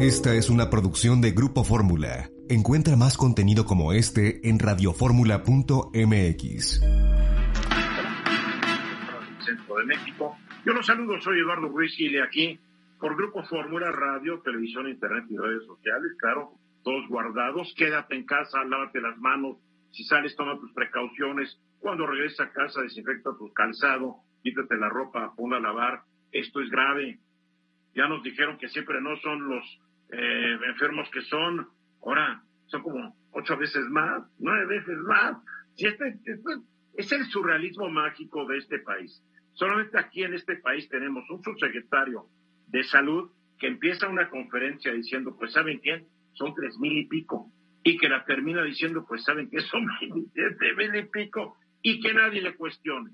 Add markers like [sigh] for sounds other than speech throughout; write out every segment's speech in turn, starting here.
Esta es una producción de Grupo Fórmula. Encuentra más contenido como este en radioformula.mx. Centro de México. Yo los saludo, soy Eduardo Ruiz Gile aquí por Grupo Fórmula, radio, televisión, internet y redes sociales, claro, todos guardados. Quédate en casa, lávate las manos. Si sales, toma tus precauciones. Cuando regreses a casa, desinfecta tu calzado, quítate la ropa, ponla a lavar. Esto es grave. Ya nos dijeron que siempre no son los eh, enfermos que son, ahora son como ocho veces más, nueve veces más. Si este, este, es el surrealismo mágico de este país. Solamente aquí en este país tenemos un subsecretario de salud que empieza una conferencia diciendo, pues ¿saben quién? Son tres mil y pico. Y que la termina diciendo, pues ¿saben qué? Son siete mil y pico. Y que nadie le cuestione.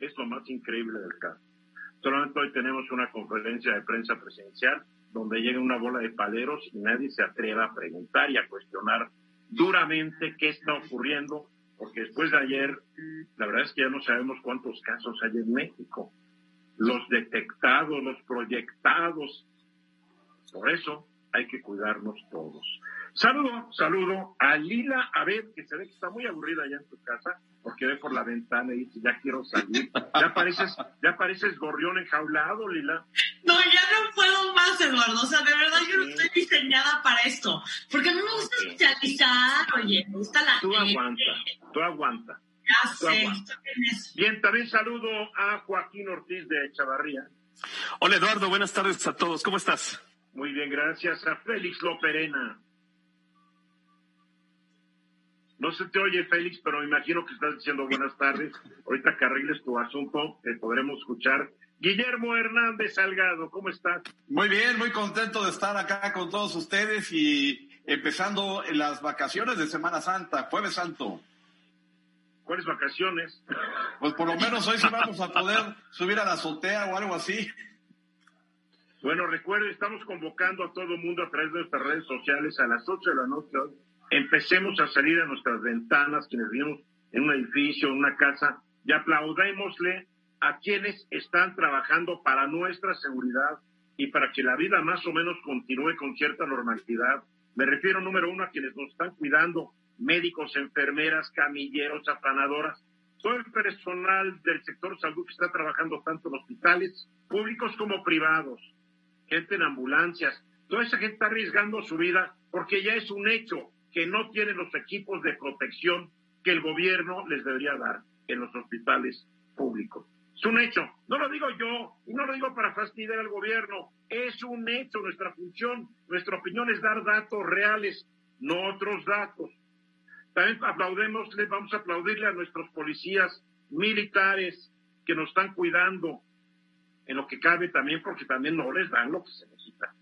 Es lo más increíble del caso. Solamente hoy tenemos una conferencia de prensa presidencial donde llega una bola de paleros y nadie se atreva a preguntar y a cuestionar duramente qué está ocurriendo, porque después de ayer, la verdad es que ya no sabemos cuántos casos hay en México, los detectados, los proyectados. Por eso hay que cuidarnos todos. Saludo, saludo a Lila ver, que se ve que está muy aburrida allá en tu casa, porque ve por la ventana y dice, ya quiero salir. Ya pareces, ya pareces gorrión enjaulado, Lila. No, ya no puedo más, Eduardo. O sea, de verdad yo no estoy diseñada para esto. Porque a mí me gusta socializar, oye, me gusta la Tú aguanta, tú aguanta. Ya sé, Bien, también saludo a Joaquín Ortiz de Chavarría. Hola, Eduardo, buenas tardes a todos. ¿Cómo estás? Muy bien, gracias. A Félix Loperena. No se te oye, Félix, pero me imagino que estás diciendo buenas tardes. Ahorita que arregles tu asunto, te podremos escuchar. Guillermo Hernández Salgado, ¿cómo estás? Muy bien, muy contento de estar acá con todos ustedes y empezando las vacaciones de Semana Santa, Jueves Santo. ¿Cuáles vacaciones? Pues por lo [laughs] menos hoy sí vamos a poder subir a la azotea o algo así. Bueno, recuerden, estamos convocando a todo el mundo a través de nuestras redes sociales a las 8 de la noche empecemos a salir a nuestras ventanas, quienes vivimos en un edificio, en una casa, y aplaudémosle a quienes están trabajando para nuestra seguridad y para que la vida más o menos continúe con cierta normalidad. Me refiero, número uno, a quienes nos están cuidando, médicos, enfermeras, camilleros, afanadoras, todo el personal del sector salud que está trabajando tanto en hospitales públicos como privados, gente en ambulancias, toda esa gente está arriesgando su vida porque ya es un hecho que no tienen los equipos de protección que el gobierno les debería dar en los hospitales públicos. Es un hecho. No lo digo yo y no lo digo para fastidiar al gobierno. Es un hecho. Nuestra función, nuestra opinión es dar datos reales, no otros datos. También aplaudemos, vamos a aplaudirle a nuestros policías militares que nos están cuidando en lo que cabe también, porque también no les dan lo que se necesita.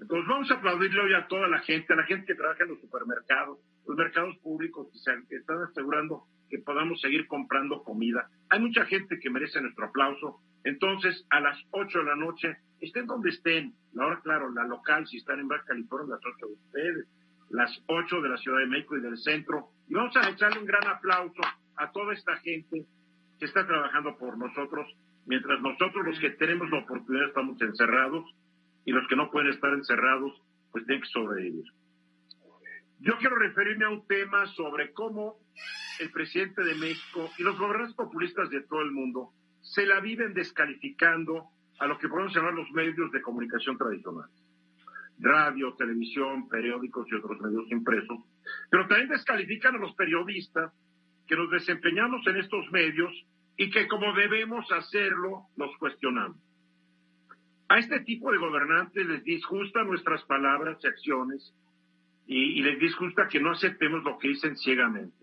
Entonces vamos a aplaudirle hoy a toda la gente, a la gente que trabaja en los supermercados, los mercados públicos que, se, están asegurando que podamos seguir comprando comida. Hay mucha gente que merece nuestro aplauso. Entonces, a las 8 de la noche, estén donde estén, la hora, claro, la local, si están en Baja California, las 8 de ustedes, las 8 de la Ciudad de México y del centro. Y vamos a echarle un gran aplauso a toda esta gente que está trabajando por nosotros, mientras nosotros los que tenemos la oportunidad estamos encerrados y los que no pueden estar encerrados, pues tienen que sobrevivir. Yo quiero referirme a un tema sobre cómo el presidente de México y los gobernantes populistas de todo el mundo se la viven descalificando a lo que podemos llamar los medios de comunicación tradicionales. Radio, televisión, periódicos y otros medios impresos. Pero también descalifican a los periodistas que nos desempeñamos en estos medios y que como debemos hacerlo, los cuestionamos. A este tipo de gobernantes les disgusta nuestras palabras y acciones y, les disgusta que no aceptemos lo que dicen ciegamente.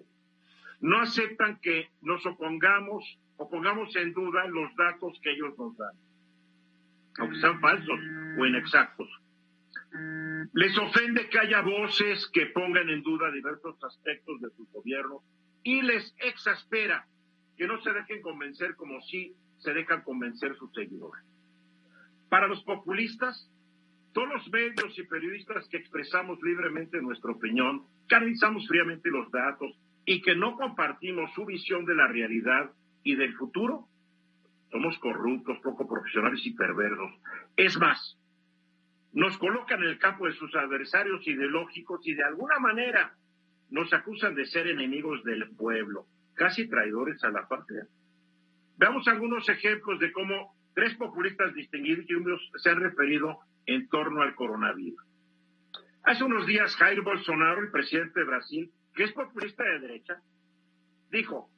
No aceptan que nos opongamos o pongamos en duda los datos que ellos nos dan, aunque sean falsos o inexactos. Les ofende que haya voces que pongan en duda diversos aspectos de su gobierno y les exaspera que no se dejen convencer como si se dejan convencer sus seguidores. Para los populistas, todos los medios y periodistas que expresamos libremente nuestra opinión, que analizamos fríamente los datos y que no compartimos su visión de la realidad y del futuro, somos corruptos, poco profesionales y perversos. Es más, nos colocan en el campo de sus adversarios ideológicos y de alguna manera nos acusan de ser enemigos del pueblo, casi traidores a la patria. Veamos algunos ejemplos de cómo tres populistas distinguidos se han referido en torno al coronavirus. Hace unos días Jair Bolsonaro, el presidente de Brasil, que es populista de derecha, dijo,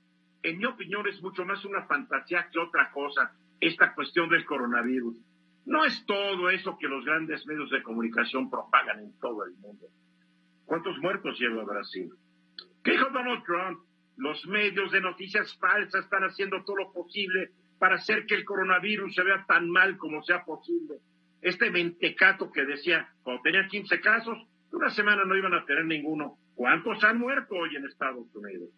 en mi opinión es mucho más una fantasía que otra cosa esta cuestión del coronavirus. No es todo eso que los grandes medios de comunicación propagan en todo el mundo. ¿Cuántos muertos lleva Brasil? ¿Qué dijo Donald Trump? Los medios de noticias falsas están haciendo todo lo posible para hacer que el coronavirus se vea tan mal como sea posible. Este mentecato que decía, cuando tenían 15 casos, una semana no iban a tener ninguno. ¿Cuántos han muerto hoy en Estados Unidos?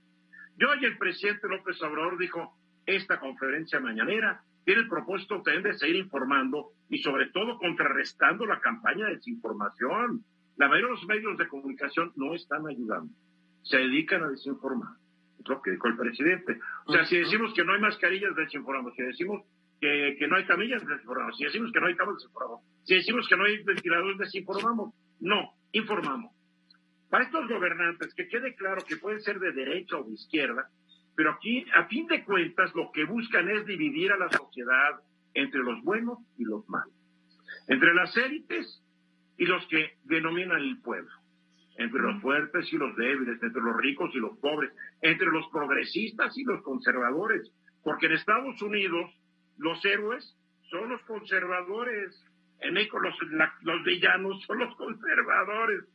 Y hoy el presidente López Obrador dijo, esta conferencia mañanera tiene el propósito de seguir informando y sobre todo contrarrestando la campaña de desinformación. La mayoría de los medios de comunicación no están ayudando, se dedican a desinformar. Es lo que dijo el presidente. O sea, si decimos que no hay mascarillas, desinformamos. Si decimos que, que no hay camillas, desinformamos. Si decimos que no hay camas, desinformamos. Si decimos que no hay ventiladores, desinformamos. No, informamos. Para estos gobernantes, que quede claro que pueden ser de derecha o de izquierda, pero aquí, a fin de cuentas, lo que buscan es dividir a la sociedad entre los buenos y los malos, entre las élites y los que denominan el pueblo, entre los fuertes y los débiles, entre los ricos y los pobres, entre los progresistas y los conservadores, porque en Estados Unidos los héroes son los conservadores, en México los, los villanos son los conservadores.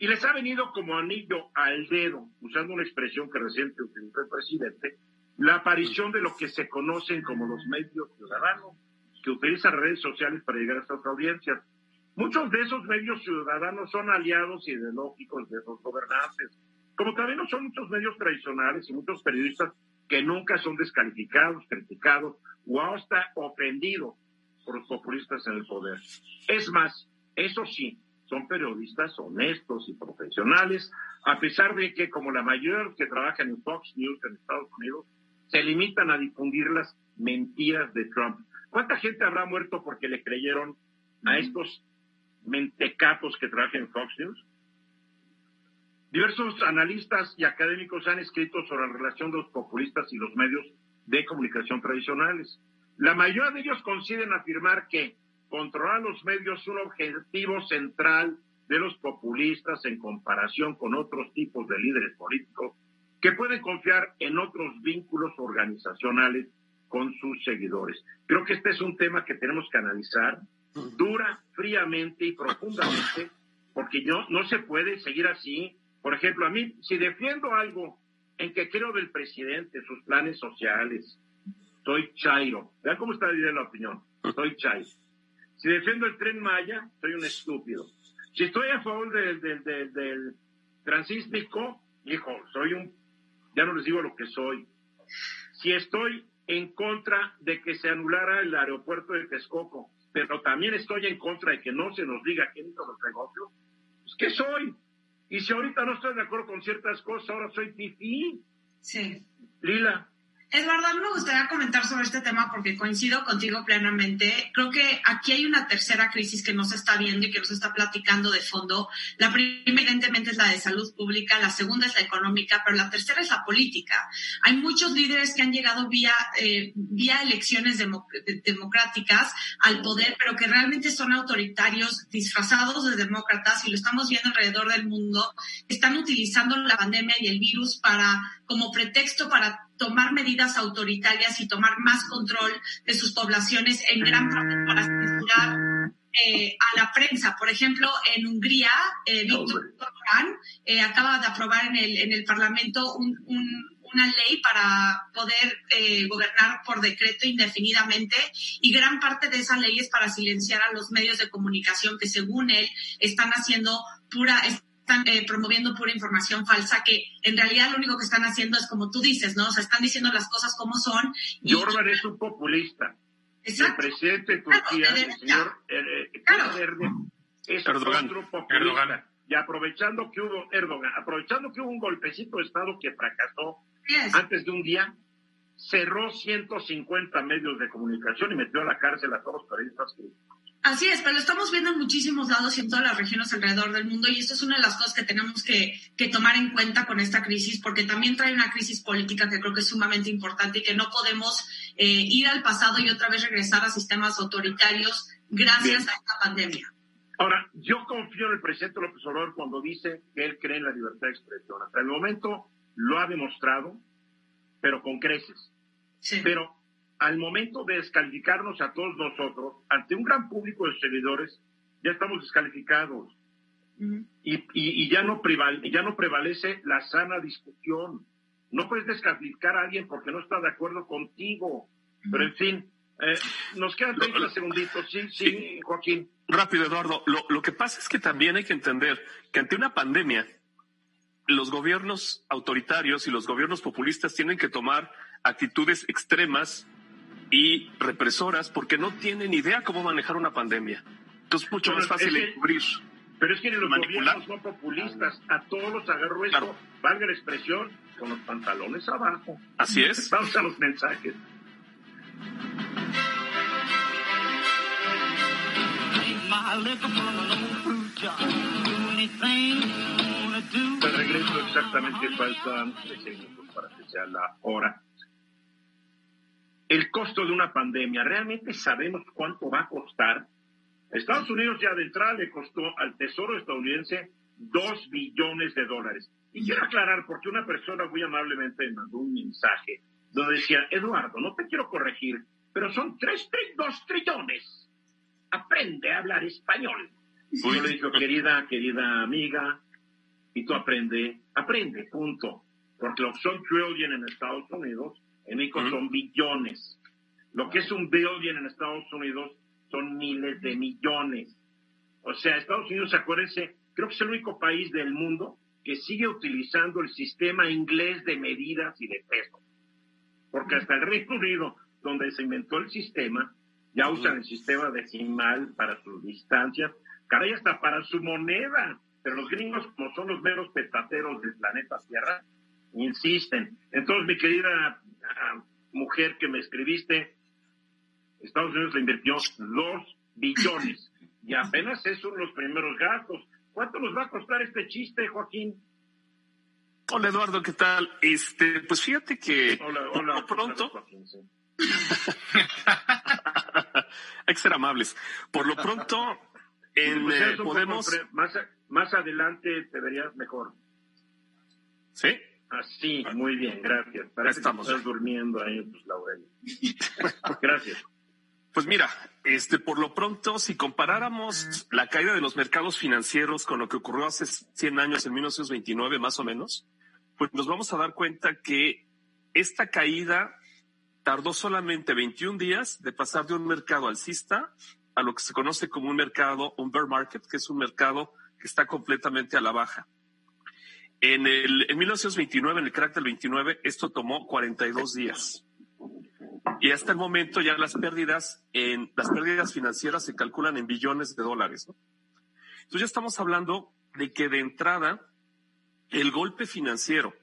Y les ha venido como anillo al dedo, usando una expresión que reciente utilizó el presidente, la aparición de lo que se conocen como los medios ciudadanos, que utilizan redes sociales para llegar a estas audiencias. Muchos de esos medios ciudadanos son aliados ideológicos de los gobernantes, como también no son muchos medios tradicionales y muchos periodistas que nunca son descalificados, criticados o hasta ofendidos por los populistas en el poder. Es más, eso sí, son periodistas honestos y profesionales, a pesar de que, como la mayoría que trabajan en Fox News en Estados Unidos, se limitan a difundir las mentiras de Trump. ¿Cuánta gente habrá muerto porque le creyeron a estos mentecatos que trabajan en Fox News? Diversos analistas y académicos han escrito sobre la relación de los populistas y los medios de comunicación tradicionales. La mayoría de ellos coinciden afirmar que controlar los medios es un objetivo central de los populistas en comparación con otros tipos de líderes políticos que pueden confiar en otros vínculos organizacionales con sus seguidores. Creo que este es un tema que tenemos que analizar dura, fríamente y profundamente, porque no, no se puede seguir así. Por ejemplo, a mí, si defiendo algo en que creo del presidente, sus planes sociales, soy Chairo. Vean cómo está dividiendo la opinión. Soy Chairo. Si defiendo el tren Maya, soy un estúpido. Si estoy a favor del, del, del, transísmico, hijo, soy un, ya no les digo lo que soy. Si estoy en contra de que se anulara el aeropuerto de Texcoco, pero también estoy en contra de que no se nos diga quién hizo los negocios, pues ¿qué soy? Y si ahorita no estoy de acuerdo con ciertas cosas, ahora soy pipí. Sí. Lila, Eduardo, a mí me gustaría comentar sobre este tema porque coincido contigo plenamente. Creo que aquí hay una tercera crisis que nos está viendo y que nos está platicando de fondo. La primera, evidentemente, es la de salud pública, la segunda es la económica, pero la tercera es la política. Hay muchos líderes que han llegado vía, eh, vía elecciones democráticas al poder, pero que realmente son autoritarios disfrazados de demócratas y lo estamos viendo alrededor del mundo. Están utilizando la pandemia y el virus para, como pretexto para tomar medidas autoritarias y tomar más control de sus poblaciones en gran parte para censurar eh, a la prensa. Por ejemplo, en Hungría, eh, Víctor Orbán eh, acaba de aprobar en el, en el Parlamento un, una ley para poder eh, gobernar por decreto indefinidamente y gran parte de esa ley es para silenciar a los medios de comunicación que según él están haciendo pura están eh, promoviendo pura información falsa, que en realidad lo único que están haciendo es como tú dices, ¿no? O sea, están diciendo las cosas como son. Y Orban es un populista. Exacto. El presidente de Turquía, el señor eh, eh, claro. Verde, es Erdogan. otro populista. Erdogan. Y aprovechando que hubo, Erdogan, aprovechando que hubo un golpecito de Estado que fracasó yes. antes de un día, cerró 150 medios de comunicación y metió a la cárcel a todos los periodistas críticos. Así es, pero lo estamos viendo en muchísimos lados y en todas las regiones alrededor del mundo y esto es una de las cosas que tenemos que, que, tomar en cuenta con esta crisis porque también trae una crisis política que creo que es sumamente importante y que no podemos eh, ir al pasado y otra vez regresar a sistemas autoritarios gracias a esta pandemia. Ahora, yo confío en el presidente López Obrador cuando dice que él cree en la libertad de expresión. Hasta el momento lo ha demostrado, pero con creces. Sí. Pero al momento de descalificarnos a todos nosotros, ante un gran público de seguidores, ya estamos descalificados. y, y, ya, no ya no prevalece la sana discusión. No puedes descalificar a alguien porque no está de acuerdo contigo. Pero en fin, eh, nos quedan 30 segunditos. Sí, sí, Joaquín. Rápido, Eduardo. Lo, lo que pasa es que también hay que entender que ante una pandemia, los gobiernos autoritarios y los gobiernos populistas tienen que tomar actitudes extremas y represoras porque no tienen idea cómo manejar una pandemia. Entonces es mucho más fácil encubrir. Pero es que los gobiernos son populistas, a todos los agarró esto, valga la expresión, con los pantalones abajo. Así es. Vamos a los mensajes. De regreso exactamente faltan tres minutos para que sea la hora el costo de una pandemia. ¿Realmente sabemos cuánto va a costar? Estados Unidos ya de entrada le costó al Tesoro estadounidense dos billones de dólares. Y quiero aclarar, porque una persona muy amablemente me mandó un mensaje donde decía, Eduardo, no te quiero corregir, pero son tres, dos trillones. Aprende a hablar español. Y yo le dije, querida, querida amiga, y tú aprende, aprende, punto. Porque lo que son trillion en Estados Unidos en México son billones. Lo que es un billion en Estados Unidos son miles de millones. O sea, Estados Unidos, acuérdense, creo que es el único país del mundo que sigue utilizando el sistema inglés de medidas y de peso. Porque hasta el Reino Unido, donde se inventó el sistema, ya usan el sistema decimal para sus distancias, caray, hasta para su moneda. Pero los gringos, como son los meros petateros del planeta Tierra, insisten. Entonces, mi querida mujer que me escribiste, Estados Unidos le invirtió dos billones [laughs] y apenas esos son los primeros gastos. ¿Cuánto nos va a costar este chiste, Joaquín? Hola Eduardo, ¿qué tal? Este, pues fíjate que hola, hola, pronto. Hay que ser amables. Por lo pronto, [laughs] en, pues eh, podemos. Más, más adelante te verías mejor. ¿Sí? Así, ah, muy bien, gracias. Parece estamos. que estás durmiendo ahí en tus laureles. [laughs] gracias. Pues mira, este, por lo pronto, si comparáramos la caída de los mercados financieros con lo que ocurrió hace 100 años, en 1929 más o menos, pues nos vamos a dar cuenta que esta caída tardó solamente 21 días de pasar de un mercado alcista a lo que se conoce como un mercado, un bear market, que es un mercado que está completamente a la baja. En, el, en 1929, en el crack del 29, esto tomó 42 días. Y hasta el momento ya las pérdidas en las pérdidas financieras se calculan en billones de dólares. Entonces ya estamos hablando de que de entrada el golpe financiero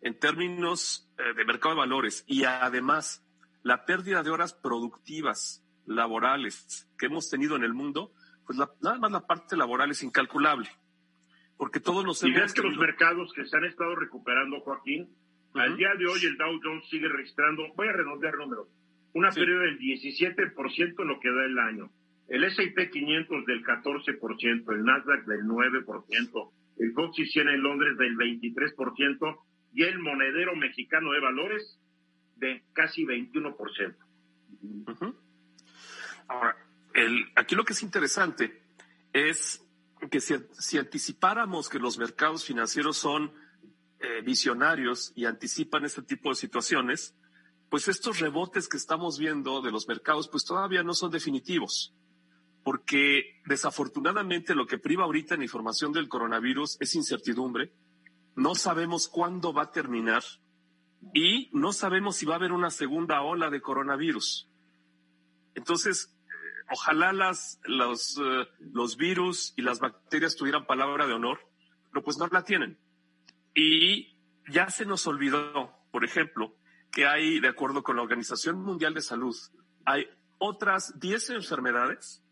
en términos eh, de mercado de valores y además la pérdida de horas productivas laborales que hemos tenido en el mundo, pues nada más la parte laboral es incalculable porque todos los... Y ves que los mercados que se han estado recuperando, Joaquín, al día de hoy el Dow Jones sigue registrando, voy a redondear números, una pérdida del 17% en lo que da el año. El S&P 500 del 14%, el Nasdaq del 9%, el FTSE 100 en Londres del 23% y el monedero mexicano de valores de casi 21%. Ahora, el, aquí lo que es interesante es que si, anticipáramos que los mercados financieros son eh, visionarios y anticipan este tipo de situaciones, pues estos rebotes que estamos viendo de los mercados, pues todavía no son definitivos, porque desafortunadamente lo que priva ahorita en la información del coronavirus es incertidumbre, no sabemos cuándo va a terminar y no sabemos si va a haber una segunda ola de coronavirus. Entonces, ojalá las, los, eh, los virus y las bacterias tuvieran palabra de honor, pero pues no la tienen. Y ya se nos olvidó, por ejemplo, que hay, de acuerdo con la Organización Mundial de Salud, hay otras 10 enfermedades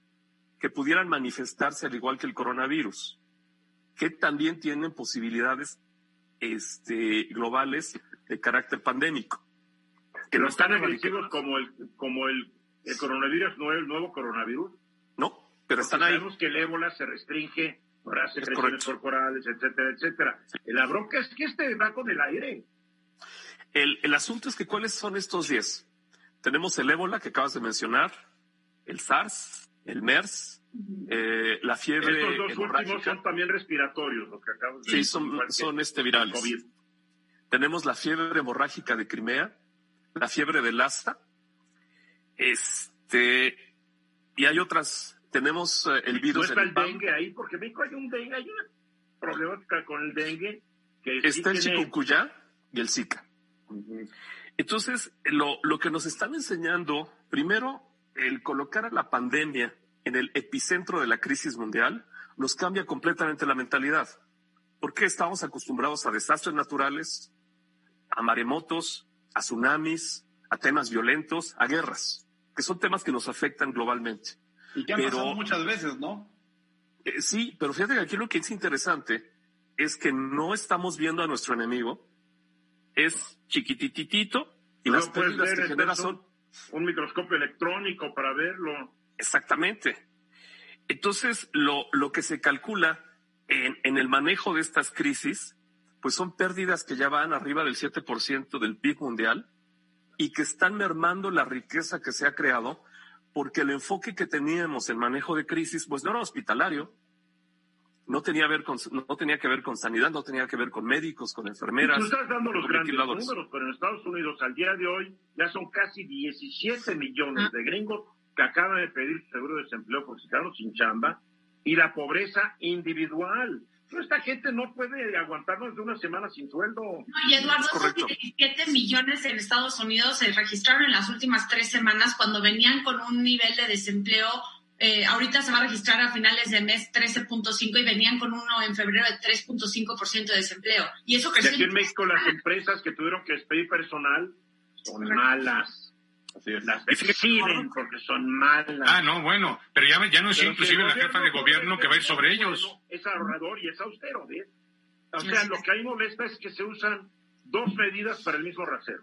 que pudieran manifestarse al igual que el coronavirus, que también tienen posibilidades este, globales de carácter pandémico. Que no están agresivos como el, como el, el coronavirus, no el nuevo coronavirus. No, pero están ahí. Sabemos que el ébola se restringe por secreciones corporales, etcétera, etcétera. La bronca es que este va con el aire. El, el asunto es que ¿cuáles son estos 10? Tenemos el ébola que acabas de mencionar, el SARS, el MERS, eh, la fiebre. Estos dos últimos son también respiratorios, lo que acabas de Sí, son, son este virales. Tenemos la fiebre hemorrágica de Crimea, la fiebre de Lasta, este, y hay otras. Tenemos eh, el virus. ¿No está el dengue ahí? Porque México hay un dengue, hay una problemática con el dengue. Que está el chikungunya y el Zika. Entonces, lo, lo que nos están enseñando, primero, el colocar a la pandemia en el epicentro de la crisis mundial nos cambia completamente la mentalidad. Porque estamos acostumbrados a desastres naturales, a maremotos, a tsunamis, a temas violentos, a guerras, que son temas que nos afectan globalmente. Y que han pasado muchas veces, ¿no? Eh, sí, pero fíjate que aquí lo que es interesante es que no estamos viendo a nuestro enemigo, es chiquititito y las pérdidas que genera son un microscopio electrónico para verlo. Exactamente. Entonces, lo, lo que se calcula en, en, el manejo de estas crisis, pues son pérdidas que ya van arriba del 7% del PIB mundial y que están mermando la riqueza que se ha creado porque el enfoque que teníamos en manejo de crisis, pues no era hospitalario, no tenía, ver con, no tenía que ver con sanidad, no tenía que ver con médicos, con enfermeras. Tú estás dando los grandes números, pero en Estados Unidos al día de hoy ya son casi 17 millones de gringos que acaban de pedir seguro de desempleo porque se quedaron sin chamba y la pobreza individual. Esta gente no puede aguantarnos de una semana sin sueldo. y Eduardo, 17 millones en Estados Unidos se registraron en las últimas tres semanas cuando venían con un nivel de desempleo eh, ahorita se va a registrar a finales de mes 13.5 y venían con uno en febrero de 3.5% de desempleo. Y eso creció. Y aquí en México las empresas que tuvieron que despedir personal son malas. Las despiden porque son malas. Ah, no, bueno, pero ya, ya no es inclusive la jefa de gobierno que va a ir sobre ellos. Es ahorrador y es austero, ¿ves? O sea, lo que ahí molesta es que se usan dos medidas para el mismo rasero.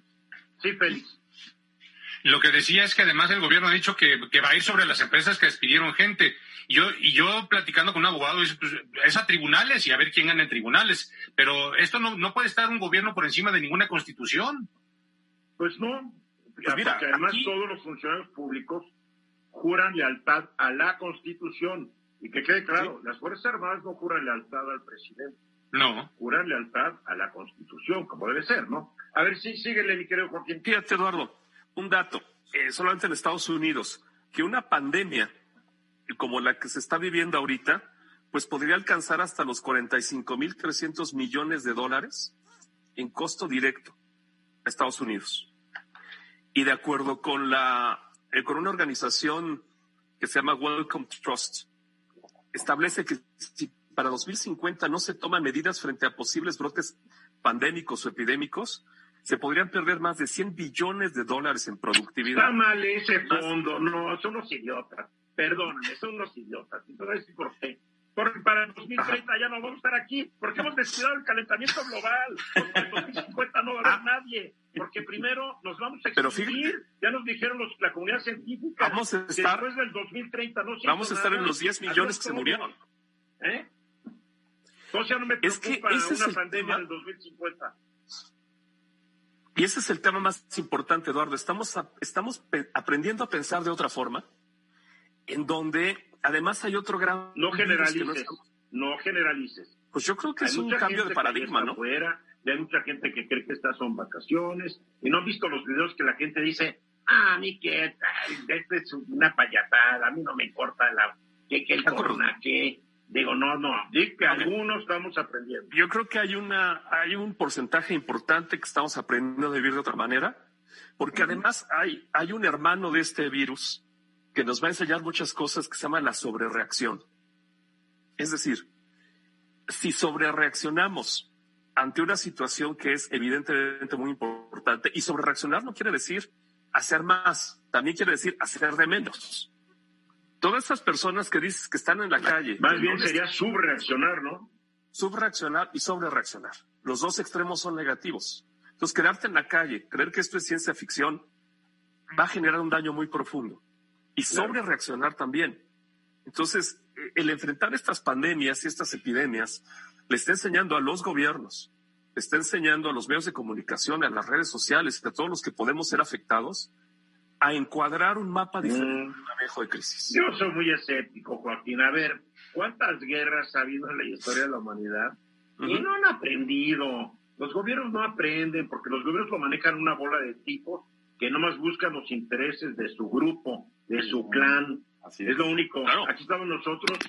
Sí, Félix. Lo que decía es que además el gobierno ha dicho que, va a ir sobre las empresas que despidieron gente. Y yo, y yo platicando con un abogado, es, pues, es a tribunales y a ver quién gana en tribunales. Pero esto no, no puede estar un gobierno por encima de ninguna constitución. Pues no. Pues mira, porque además todos los funcionarios públicos juran lealtad a la constitución. Y que quede claro, las Fuerzas Armadas no juran lealtad al presidente. No. Juran lealtad a la constitución, como debe ser, ¿no? A ver, sí, síguele, mi querido Joaquín. Fíjate, Eduardo un dato, eh, solamente en Estados Unidos, que una pandemia como la que se está viviendo ahorita, pues podría alcanzar hasta los 45.300 millones de dólares en costo directo a Estados Unidos. Y de acuerdo con la, eh, con una organización que se llama Welcome Trust, establece que si para 2050 no se toman medidas frente a posibles brotes pandémicos o epidémicos, se podrían perder más de 100 billones de dólares en productividad. Está mal ese fondo, no, son unos idiotas, perdóname, son unos idiotas. Entonces, ¿por qué? Porque para el 2030 ya no vamos a estar aquí, porque hemos descuidado el calentamiento global. Porque en 2050 no va a haber ah. nadie, porque primero nos vamos a extinguir. ya nos dijeron los, la comunidad científica. Vamos a estar, después del 2030 no Vamos a estar en los 10 millones que se murieron. ¿Eh? Entonces ya no me preocupa es que una pandemia del 2050. Y ese es el tema más importante, Eduardo. Estamos, estamos aprendiendo a pensar de otra forma, en donde además hay otro gran... No generalices, no, generalices. Pues yo creo que es un cambio de paradigma, ¿no? Fuera, hay mucha gente que cree que estas son vacaciones y no han visto los videos que la gente dice, ah, a mí qué, esto es una payasada, a mí no me importa la, que, que el corona, que Digo, no, no, di que algunos estamos aprendiendo. Yo creo que hay una, hay un porcentaje importante que estamos aprendiendo a vivir de otra manera, porque además hay, hay un hermano de este virus que nos va a enseñar muchas cosas que se llama la sobrereacción. Es decir, si sobrereaccionamos ante una situación que es evidentemente muy importante, y sobrereaccionar no quiere decir hacer más, también quiere decir hacer de menos. Todas esas personas que dices que están en la calle. Más bien sería subreaccionar, ¿no? Subreaccionar y sobrereaccionar. Los dos extremos son negativos. Entonces, quedarte en la calle, creer que esto es ciencia ficción, va a generar un daño muy profundo. Y sobrereaccionar también. Entonces, e, el enfrentar estas pandemias y estas epidemias le está enseñando a los gobiernos, le está enseñando a los medios de comunicación, a las redes sociales, a todos los que podemos ser afectados, a encuadrar un mapa diferente mm. manejo de crisis. Yo soy muy escéptico, Joaquín. A ver, ¿cuántas guerras ha habido en la historia de la humanidad? Y no han aprendido. Los gobiernos no aprenden porque los gobiernos lo manejan una bola de tipos que nomás buscan los intereses de su grupo, de su clan. Así es. lo único. Aquí estamos nosotros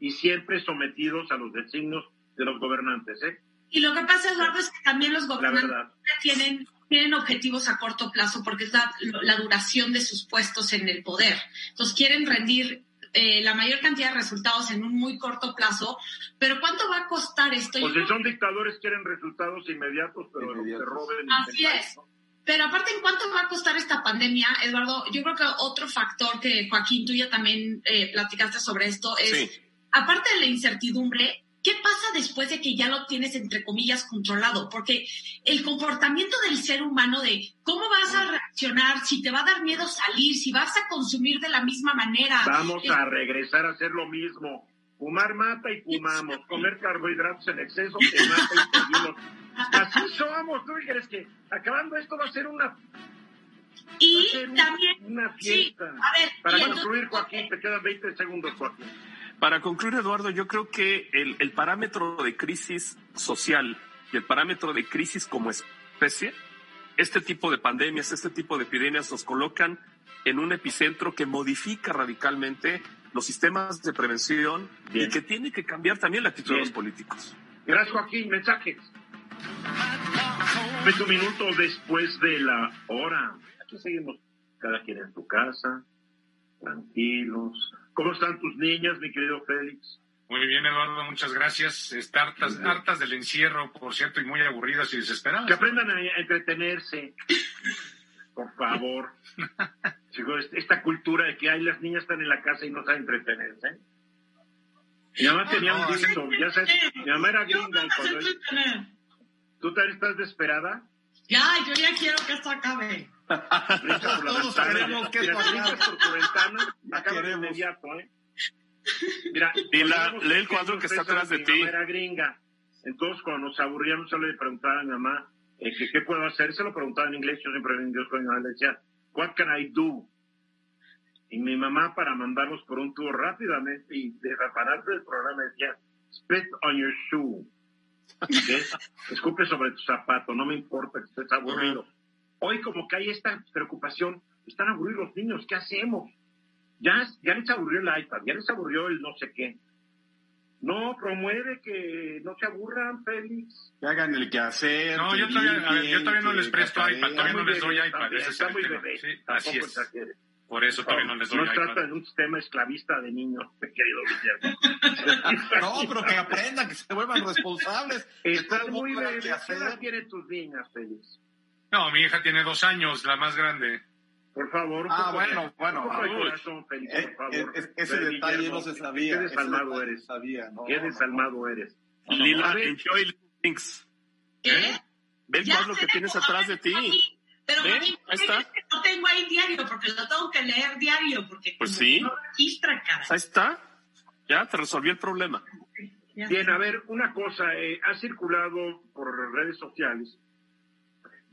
y siempre sometidos a los designios de los gobernantes. ¿eh? Y lo que pasa, Eduardo, es que también los gobernantes tienen tienen objetivos a corto plazo porque es la, duración de sus puestos en el poder. Entonces quieren rendir eh, la mayor cantidad de resultados en un muy corto plazo, pero ¿cuánto va a costar esto? Pues si son dictadores quieren resultados inmediatos, pero inmediatos. roben. Así es. Pero aparte, ¿en cuánto va a costar esta pandemia, Eduardo? Yo creo que otro factor que Joaquín, tú ya también eh, platicaste sobre esto es, aparte de la incertidumbre, ¿Qué pasa después de que ya lo tienes, entre comillas, controlado? Porque el comportamiento del ser humano de cómo vas a reaccionar, si te va a dar miedo salir, si vas a consumir de la misma manera. Vamos a regresar a hacer lo mismo. Fumar mata y fumamos. Comer carbohidratos en exceso te mata y seguimos. Así somos. ¿Tú crees que acabando esto va a ser una y también una fiesta. a ver, Para concluir, Joaquín, te quedan 20 segundos, Joaquín. Para concluir, Eduardo, yo creo que el, parámetro de crisis social y el parámetro de crisis como especie, este tipo de pandemias, este tipo de epidemias nos colocan en un epicentro que modifica radicalmente los sistemas de prevención y que tiene que cambiar también la actitud de los políticos. Gracias, Joaquín. Mensajes. Un minuto después de la hora. Aquí seguimos cada quien en su casa, tranquilos, ¿Cómo están tus niñas, mi querido Félix? Muy bien, Eduardo, muchas gracias. Están hartas, hartas del encierro, por cierto, y muy aburridas y desesperadas. Que aprendan a entretenerse, por favor. [laughs] Esta cultura de que hay las niñas están en la casa y no saben entretenerse. Mi mamá tenía un dicho, ya sabes, mi mamá era gringa y cuando... ¿Tú también estás desesperada? Ya, yo ya quiero que esto acabe. Todos queremos que esto acabe. por tu ventana, acaba de inmediato, ¿eh? Mira, y la, lee el cuadro que está atrás de ti. Era gringa. Entonces, cuando nos aburríamos, solo le preguntaba a mi mamá, eh, ¿qué puedo hacer? Se lo preguntaba en inglés, yo siempre en inglés con mi mamá le decía, ¿What can I do? Y mi mamá, para mandarlos por un tubo rápidamente y de repararse del programa, decía, spit on your shoe. Escupe sobre tu zapato, no me importa que estés aburrido. Hoy como que hay esta preocupación, están aburridos los niños, ¿qué hacemos? Ya, ya les aburrió el iPad, ya les aburrió el no sé qué. No, promueve que no se aburran, Félix. Que hagan el quehacer. No, yo todavía, yo todavía no les presto iPad, todavía no les doy iPad. está muy bebé, sí, así es. Por eso todavía no les doy No se trata de un sistema esclavista de niños, [laughs] querido Guillermo. [laughs] no, pero que aprendan, que se vuelvan responsables. Estás muy bebé. ¿Qué edad tienen tus niñas, Félix? No, mi hija tiene dos años, la más grande. Por favor. Ah, bueno, bueno. Corazón, Félix, por favor. ese detalle no se sabía. Qué desalmado eres. Sabía, no, Qué desalmado eres. Lila, enjoy links. ¿Qué? Ve el cuadro que tienes atrás de ti. Pero Ahí está. no tengo ahí diario, porque lo tengo que leer diario, porque pues sí. no registra, cara. Ahí está. Ya te resolví el problema. Bien, a ver, una cosa, eh, ha circulado por redes sociales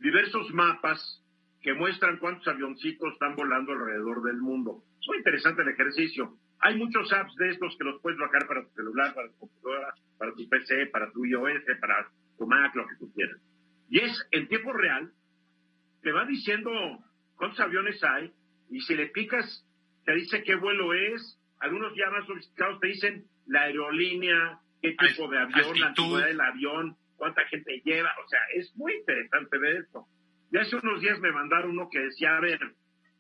diversos mapas que muestran cuántos avioncitos están volando alrededor del mundo. Es muy interesante el ejercicio. Hay muchos apps de estos que los puedes bajar para tu celular, para tu computadora, para tu PC, para tu iOS, para tu Mac, lo que tú quieras. Y es en tiempo real, te va diciendo cuántos aviones hay y si le picas, te dice qué vuelo es. Algunos ya más sofisticados te dicen la aerolínea, qué tipo de avión, la antigüedad del avión, cuánta gente lleva, o sea, es muy interesante ver esto. Y hace unos días me mandaron uno que decía, a ver,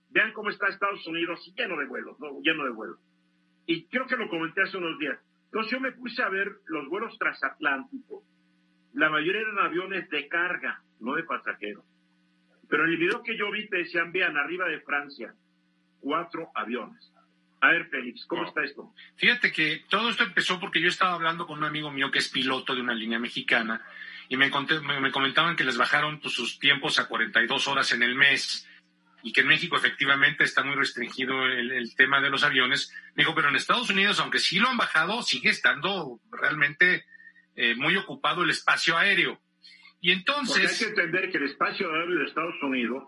vean cómo está Estados Unidos lleno de vuelos, ¿no? lleno de vuelos. Y creo que lo comenté hace unos días. Entonces yo me puse a ver los vuelos transatlánticos. La mayoría eran aviones de carga, no de pasajeros. Pero en el video que yo vi te decían, vean, arriba de Francia, cuatro aviones. A ver, Félix, ¿cómo está esto? Fíjate que todo esto empezó porque yo estaba hablando con un amigo mío que es piloto de una línea mexicana y me, me, comentaban que les bajaron pues, sus tiempos a 42 horas en el mes y que en México efectivamente está muy restringido el, tema de los aviones. Me dijo, pero en Estados Unidos, aunque sí lo han bajado, sigue estando realmente eh, muy ocupado el espacio aéreo. Y entonces... Porque hay que entender que el espacio aéreo de Estados Unidos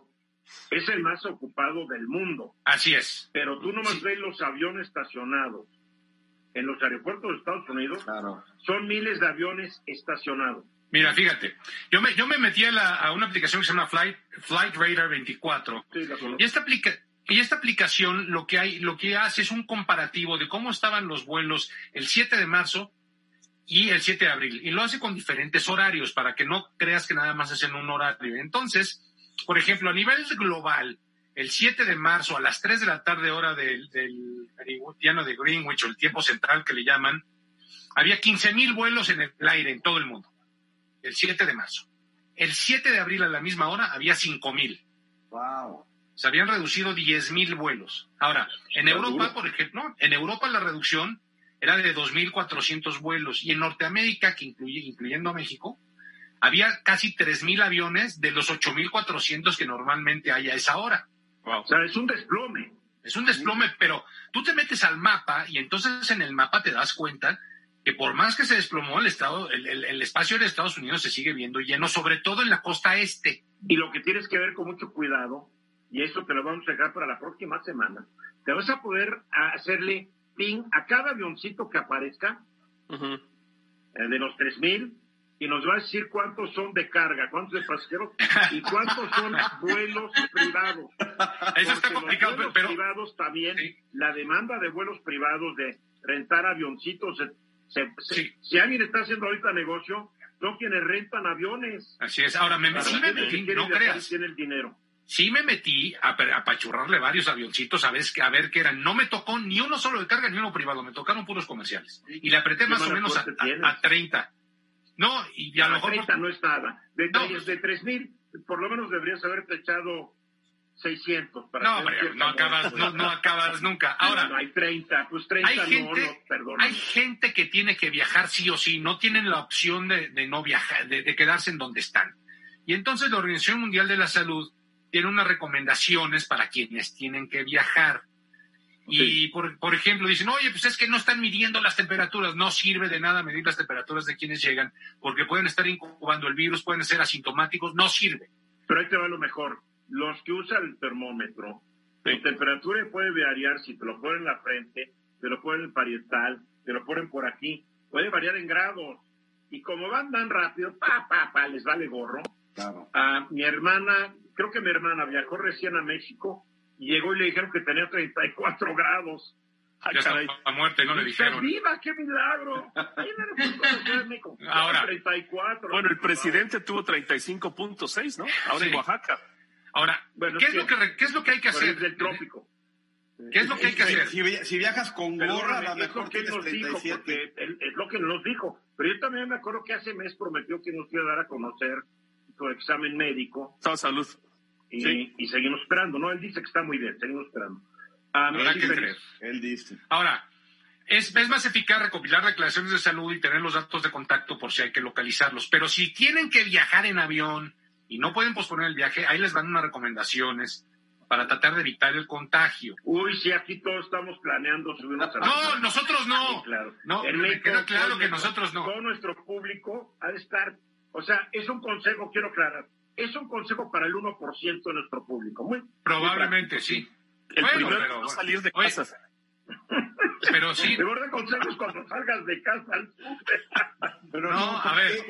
es el más ocupado del mundo. Así es. Pero tú nomás ves los aviones estacionados en los aeropuertos de Estados Unidos. Claro. Son miles de aviones estacionados. Mira, fíjate, yo me, yo me metí a, una aplicación que se llama Flight, Flight Radar 24. y, esta y esta aplicación lo que, hay, lo que hace es un comparativo de cómo estaban los vuelos el 7 de marzo y el 7 de abril. Y lo hace con diferentes horarios para que no creas que nada más es en un horario. Entonces, por ejemplo, a nivel global, el 7 de marzo a las 3 de la tarde hora del, del de Greenwich o el tiempo central que le llaman, había 15.000 vuelos en el aire en todo el mundo. El 7 de marzo. El 7 de abril a la misma hora había 5.000. Wow. Se habían reducido 10.000 vuelos. Ahora, en Europa, por ejemplo, en Europa la reducción era de 2.400 vuelos y en Norteamérica, que incluye, incluyendo a México, había casi 3.000 aviones de los 8.400 que normalmente hay a esa hora. O sea, es un desplome. Es un desplome, pero tú te metes al mapa y entonces en el mapa te das cuenta que por más que se desplomó el estado, el, espacio de Estados Unidos se sigue viendo lleno, sobre todo en la costa este. Y lo que tienes que ver con mucho cuidado, y eso te lo vamos a dejar para la próxima semana, te vas a poder hacerle ping a cada avioncito que aparezca, eh, de los 3000, y nos va a decir cuántos son de carga, cuántos de pasajeros y cuántos son [laughs] vuelos privados. Eso está complicado, los vuelos privados también, la demanda de vuelos privados, de rentar avioncitos, si alguien está haciendo ahorita negocio, son quienes rentan aviones. Así es. Ahora, me, sí me metí, no creas. Tiene el dinero. Sí me metí a, apachurrarle varios avioncitos a ver, a ver qué eran. No me tocó ni uno solo de carga ni uno privado, me tocaron puros comerciales. Y le apreté más o menos a, a, 30. No, y a lo mejor. No, no estaba. De, de 3.000, por lo menos deberías haberte echado 600. Para no, no acabas, no, no, acabas nunca. Ahora. No, hay 30, pues 30 hay gente, perdón. Hay gente que tiene que viajar sí o sí, no tienen la opción de, de no viajar, de, de, quedarse en donde están. Y entonces la Organización Mundial de la Salud tiene unas recomendaciones para quienes tienen que viajar. Y, por, por, ejemplo, dicen, oye, pues es que no están midiendo las temperaturas. No sirve de nada medir las temperaturas de quienes llegan, porque pueden estar incubando el virus, pueden ser asintomáticos, no sirve. Pero ahí te va lo mejor. Los que usan el termómetro, la temperatura puede variar si te lo ponen en la frente, te lo ponen en parietal, te lo ponen por aquí. Puede variar en grados. Y como van tan rápido, pa, pa, pa, les vale gorro. Claro. A mi hermana, creo que mi hermana viajó recién a México llegó y le dijeron que tenía 34 grados. Ay, ya a muerte, no le dijeron. ¡Viva, qué milagro! [laughs] Ahora, 34. Bueno, el presidente tuvo 35.6, ¿no? Ahora en Oaxaca. Ahora, ¿qué, es lo que, ¿qué es lo que hay que hacer? del trópico. ¿Qué es lo que hay que hacer? Si, viajas con gorra, a lo mejor que nos dijo, porque es lo que nos dijo. Pero yo también me acuerdo que hace mes prometió que nos iba a dar a conocer su examen médico. Salud. Y, seguimos esperando, ¿no? Él dice que está muy bien, seguimos esperando. Ah, que Él dice. Ahora, es, es, más eficaz recopilar declaraciones de salud y tener los datos de contacto por si hay que localizarlos. Pero si tienen que viajar en avión y no pueden posponer el viaje, ahí les dan unas recomendaciones para tratar de evitar el contagio. Uy, sí, aquí todos estamos planeando subir una No, nosotros no. claro. No, me queda claro que nosotros no. Todo nuestro público ha de estar, o sea, es un consejo, quiero aclarar, es un consejo para el 1% de nuestro público. Muy, Probablemente sí. El bueno, primero pero, no salir de casa. Pero sí. Mejor de consejos cuando salgas de casa al Pero no, a ver.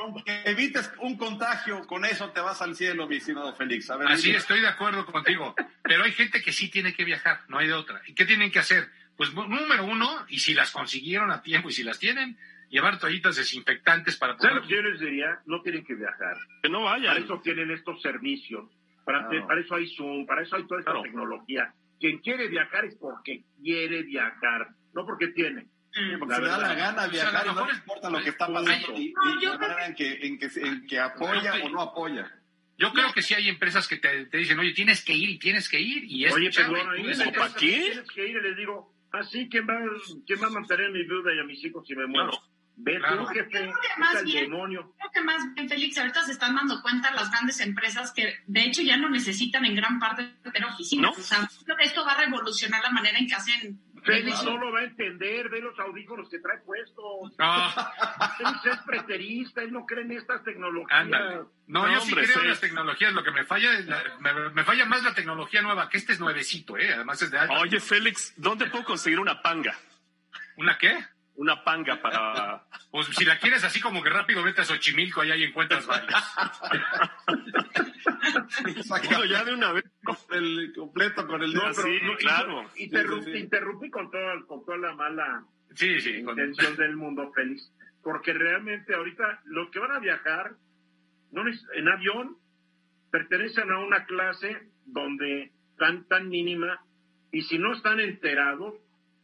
evites un contagio, con eso te vas al cielo, mi estimado Félix. A ver, Así estoy de acuerdo contigo. Pero hay gente que sí tiene que viajar, no hay de otra. ¿Y qué tienen que hacer? Pues número uno, y si las consiguieron a tiempo y si las tienen, llevar toallitas desinfectantes para poder... ¿Sabes lo que yo les diría? No tienen que viajar. Que no vayan. Para eso tienen estos servicios, para, para eso hay Zoom, para eso hay toda esta tecnología. Quien quiere viajar es porque quiere viajar, no porque tiene. porque se le da la gana viajar y no importa lo que está pasando y, la manera en que, en que, en que apoya o no apoya. Yo creo que sí hay empresas que te, te, dicen, oye, tienes que ir y tienes que ir y es Oye, perdón, ahí ¿para qué? Tienes que ir y les digo, Así que va, ¿quién va a mantener mi viuda y a mis hijos si me muero? Claro. Ve Claro. tú, jefe, Creo que es más bien- demonio. Creo que más bien, Félix, ahorita se están dando cuenta las grandes empresas que de hecho ya no necesitan en gran parte tener oficinas. ¿No? O sea, creo que esto va a revolucionar la manera en que hacen. Félix no lo va a entender, ve los audífonos que trae puestos. No, Félix es preterista, él no cree en estas tecnologías. ándale. No, No, yo sí hombre, creo en sí. las tecnologías. Lo que me falla es la- me, me falla más la tecnología nueva, que este es nuevecito, ¿eh? Además es de alta. Oye, Félix, ¿dónde puedo conseguir una panga? ¿Una qué? Una panga para... [laughs] Pues si la quieres así como que rápido, vete a Xochimilco y ahí encuentras varias. Bueno, ya de una vez. el completo con el No, dedo. pero sí, no, claro. interrumpí, Sí, interrumpí con, toda, con toda la mala Sí, sí. con- intención del mundo, Félix. Porque realmente ahorita los que van a viajar no neces- en avión pertenecen a una clase donde tan tan mínima y si no están enterados,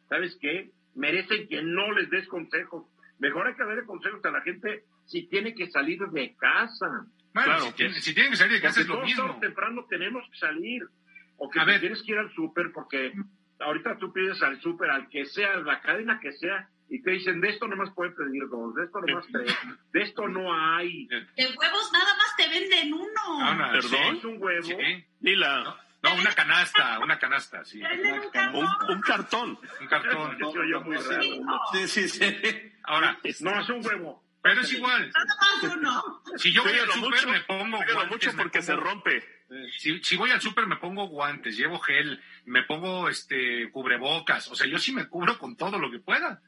¿sabes qué? Merecen que no les des consejos. Mejor hay que darle consejos a la gente si tiene que salir de casa. Bueno, Claro, si, tienen- si tienen que salir de casa es lo todos mismo. temprano tenemos que salir. O que A si ver. tienes que ir al súper, porque ahorita tú pides al súper, al que sea, la cadena que sea, y te dicen, de esto nomás puedes pedir dos, de esto nomás tres, de esto no hay. De huevos nada más te venden uno. Ah, una- Perdón. Es un huevo. Sí. Lila, No, una canasta, una canasta, sí. Un un, cartón. un cartón. Oye muy raro. Sí, sí, sí. Ahora, No, es un huevo. pero es igual. Uno. Si yo voy al súper me pongo guantes. mucho porque se rompe. Si, si voy al súper me pongo guantes, llevo gel, me pongo este cubrebocas. O sea, yo sí me cubro con todo lo que pueda.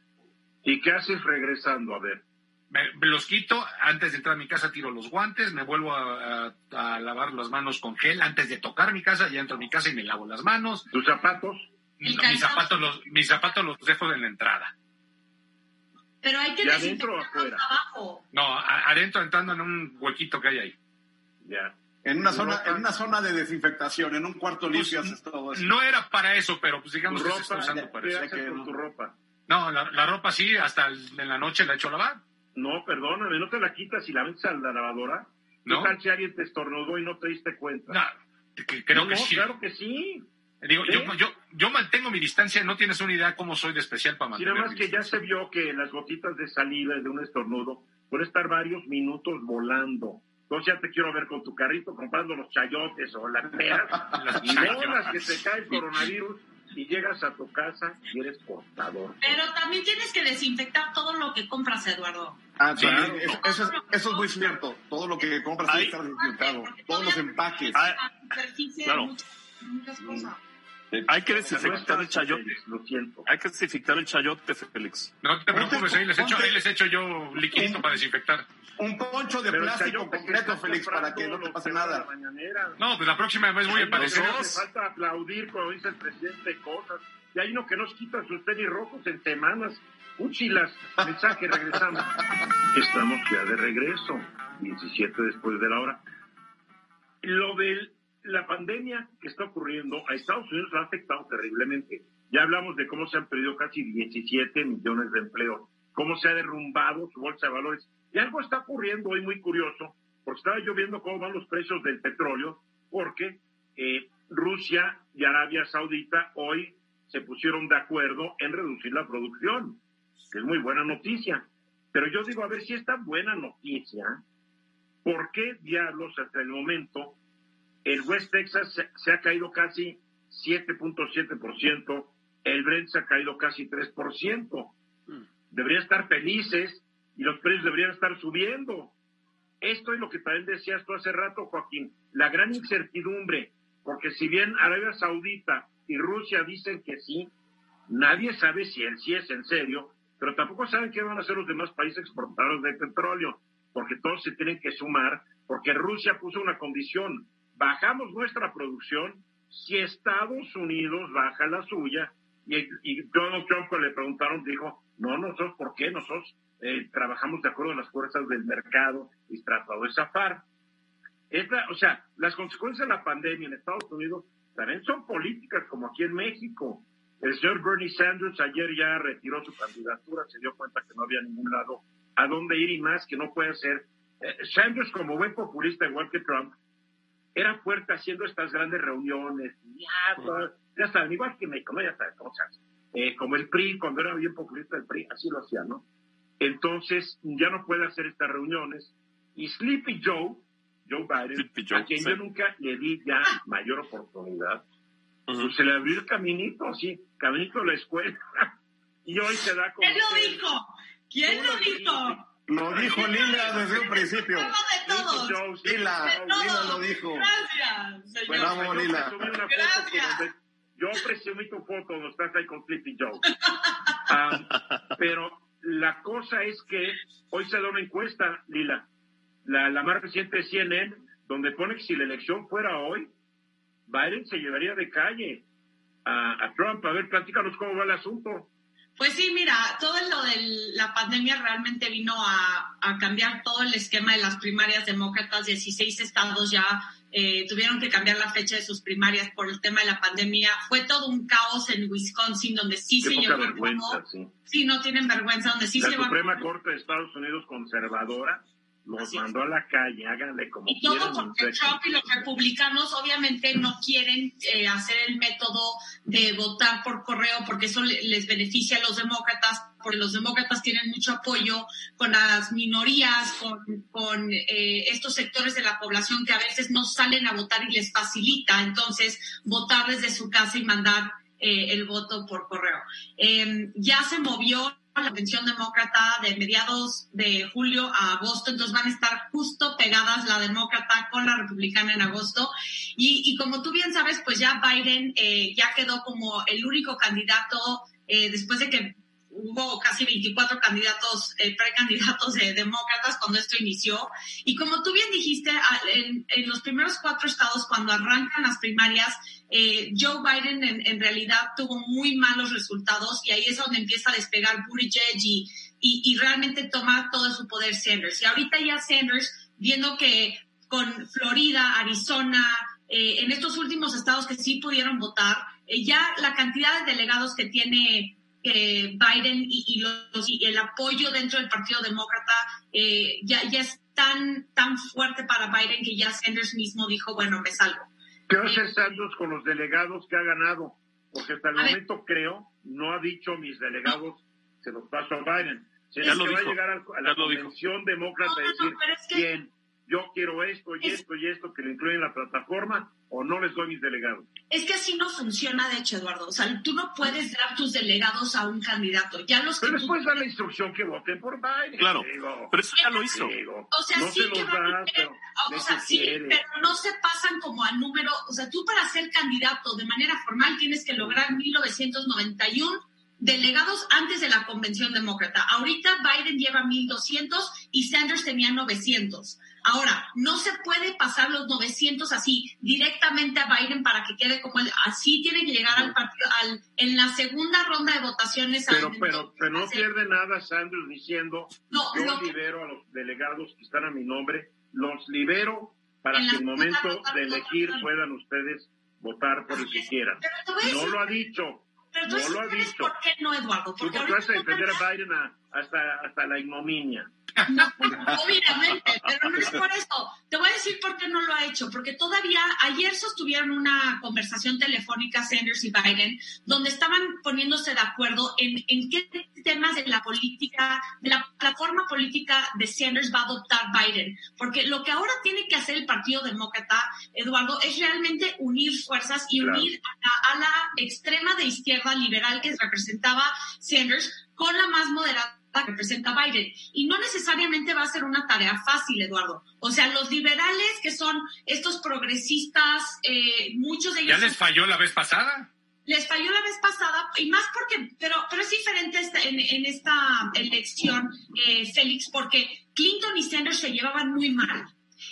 ¿Y qué haces regresando? A ver. Me, los quito, antes de entrar a mi casa tiro los guantes, me vuelvo a, a- a lavar las manos con gel, antes de tocar mi casa, ya entro a mi casa y me lavo las manos. ¿Tus zapatos? Mis zapatos los, mis zapatos los dejo en la entrada. Pero hay que ¿Ya adentro o desinfectarlos afuera? abajo. No, adentro entrando en un huequito que hay ahí. Ya. En una zona, en una zona de desinfectación, en un cuarto limpio Pues, haces todo eso. No era para eso, pero pues ¿Tu digamos que se está usando para ¿Qué eso. que no. tu ropa? No, la, la ropa sí, hasta el- en la noche la echo a lavar. No, perdóname, ¿no te la quitas y la metes a la lavadora? ¿Qué ¿No? tal si alguien te estornudó y no te diste cuenta? No, que- creo No, que sí. claro que sí. Digo, ¿Sí? yo, yo, yo mantengo mi distancia, no tienes una idea cómo soy de especial para mantener nada más mi que ya se vio que las gotitas de saliva de un estornudo pueden estar varios minutos volando. Entonces ya te quiero ver con tu carrito comprando los chayotes o las [laughs] peras Las y chayotes. las que te cae el coronavirus y llegas a tu casa y eres portador. Pero también tienes que desinfectar todo lo que compras, Eduardo. Ah, sí, Claro. eso, eso es, eso es muy cierto. Todo lo que compras tiene que estar desinfectado. Todos los empaques. Ah, Claro. muchas, muchas cosas. Hay que No desinfectar el chayote. Félix, Lo siento. Hay que desinfectar el chayote, Félix. No te preocupes, ahí les echo, ahí les echo yo liquidito para desinfectar. Un poncho de Pero plástico estás Félix, para que no te pase nada. No, pues la próxima vez voy a aparecer. falta aplaudir cuando dice el presidente cosas. Y hay uno que nos quita sus tenis rojos en semanas. Úchilas, mensaje, regresamos. Estamos ya de regreso, 17 después de la hora. Lo de la pandemia que está ocurriendo a Estados Unidos lo ha afectado terriblemente. Ya hablamos de cómo se han perdido casi 17 millones de empleos, cómo se ha derrumbado su bolsa de valores. Y algo está ocurriendo hoy muy curioso, porque estaba yo viendo cómo van los precios del petróleo, porque eh, Rusia y Arabia Saudita hoy se pusieron de acuerdo en reducir la producción, que es muy buena noticia. Pero yo digo, a ver si esta buena noticia, ¿por qué diablos hasta el momento el West Texas se, se ha caído casi 7.7%, el Brent se ha caído casi 3%? Deberían estar felices y los precios deberían estar subiendo. Esto es lo que también decías tú hace rato, Joaquín, la gran incertidumbre, porque si bien Arabia Saudita y Rusia dicen que sí, nadie sabe si el sí es en serio, pero tampoco saben qué van a hacer los demás países exportadores de petróleo, porque todos se tienen que sumar, porque Rusia puso una condición, bajamos nuestra producción si Estados Unidos baja la suya, y, Donald Trump cuando le preguntaron dijo, no, nosotros, ¿por qué? Nosotros eh, trabajamos de acuerdo a las fuerzas del mercado y tratado de zafar. Esta, o sea, las consecuencias de la pandemia en Estados Unidos también son políticas como aquí en México. El señor Bernie Sanders ayer ya retiró su candidatura, se dio cuenta que no había ningún lado a dónde ir y más que no puede ser. Eh, Sanders, como buen populista, igual que Trump, era fuerte haciendo estas grandes reuniones. Ya, pues, ya saben, igual que México, ¿no? Ya saben cómo se hace. eh, como el PRI, cuando era bien populista el PRI, así lo hacía, ¿no? Entonces, ya no puede hacer estas reuniones. Y Sleepy Joe, Joe Biden, a quien yo nunca le di ya mayor oportunidad, pues se le abrió el caminito, así, caminito a la escuela. [laughs] y hoy se da como... ¿Quién lo dijo? ¿Quién lo dijo? Lo dijo Lila desde un principio. de todos. Lila, Lila lo dijo. Gracias, señor. Bravo, Lila. Gracias. Yo presumí tu foto donde estás ahí con Flippy Joe. Ah, pero la cosa es que hoy se da una encuesta, Lila, la, la más reciente de CNN, donde pone que si la elección fuera hoy, Biden se llevaría de calle a, a Trump. A ver, platícanos cómo va el asunto. Pues sí, mira, todo lo de la pandemia realmente vino a, a, cambiar todo el esquema de las primarias demócratas. 16 estados ya eh, tuvieron que cambiar la fecha de sus primarias por el tema de la pandemia. Fue todo un caos en Wisconsin, donde sí Qué se llevó a sí. Sí, no tienen vergüenza, donde sí La se llevó a Suprema cabo- Corte de Estados Unidos conservadora es. mandó a la calle, háganle como Y todo quieran. porque. Trump y los republicanos obviamente no quieren eh, hacer el método de votar por correo porque eso le- les beneficia a los demócratas, porque los demócratas tienen mucho apoyo con las minorías, con, con eh, estos sectores de la población que a veces no salen a votar y les facilita entonces votar desde su casa y mandar eh, el voto por correo. Eh, ya se movió la convención demócrata de mediados de julio a agosto, entonces van a estar justo pegadas la demócrata con la republicana en agosto. Y, y como tú bien sabes, pues ya Biden eh, ya quedó como el único candidato eh, después de que hubo casi 24 candidatos, eh, precandidatos de demócratas cuando esto inició. Y como tú bien dijiste, a- en, en los primeros cuatro estados, cuando arrancan las primarias, eh, Joe Biden en, en realidad tuvo muy malos resultados y ahí es donde empieza a despegar Buttigieg y, y, y realmente toma todo su poder Sanders. Y ahorita ya Sanders, viendo que con Florida, Arizona, eh, en estos últimos estados que sí pudieron votar, eh, ya la cantidad de delegados que tiene eh, Biden y, y los, y el apoyo dentro del Partido Demócrata eh, ya, ya es tan, tan fuerte para Biden que ya Sanders mismo dijo, bueno, me salgo. ¿Qué va a hacer Sanders con los delegados que ha ganado? Porque hasta el A ver. momento creo, no ha dicho mis delegados, se los paso a Biden. Se Ya lo va a llegar a la convención demócrata No, decir es que- yo quiero esto y Es- esto y esto que le incluyen en la plataforma o no les doy mis delegados. Es que así no funciona, de hecho, Eduardo. O sea, tú no puedes dar tus delegados a un candidato. Ya los que Pero tú- después da la instrucción que voten por Biden. Claro, digo. pero eso ya lo hizo. Digo, O sea, no sí se que van a pero O sea, que sí, pero no se pasan como a número, o sea, tú para ser candidato de manera formal tienes que lograr 1991 delegados antes de la convención demócrata. Ahorita Biden lleva 1200 y Sanders tenía 900. Ahora, no se puede pasar los 900 así directamente a Biden para que quede como el, así tiene que llegar al partido, al, en la segunda ronda de votaciones. Pero, al- pero, pero no pierde nada Sanders diciendo No, yo que- libero a los delegados que están a mi nombre, los libero para que el momento de elegir puedan ustedes votar por el que quieran. No lo ha dicho. Pero tú no lo ha dicho. ¿Por qué no, Eduardo? Tú Porque porque vas a defender a Biden a- hasta, hasta la ignominia. No, obviamente, pero no es por eso. Te voy a decir por qué no lo ha hecho, porque todavía ayer sostuvieron una conversación telefónica Sanders y Biden, donde estaban poniéndose de acuerdo en, en qué temas de la política, de la plataforma política de Sanders va a adoptar Biden. Porque lo que ahora tiene que hacer el Partido Demócrata, Eduardo, es realmente unir fuerzas y Claro. unir a la, a la extrema de izquierda liberal que representaba Sanders con la más moderada que representa Biden. Y no necesariamente va a ser una tarea fácil, Eduardo. O sea, los liberales que son estos progresistas, eh, muchos de ellos... ¿Ya les falló la vez pasada? les falló la vez pasada y más porque, pero, pero es diferente esta- en, en esta elección, eh, Félix, porque Clinton y Sanders se llevaban muy mal.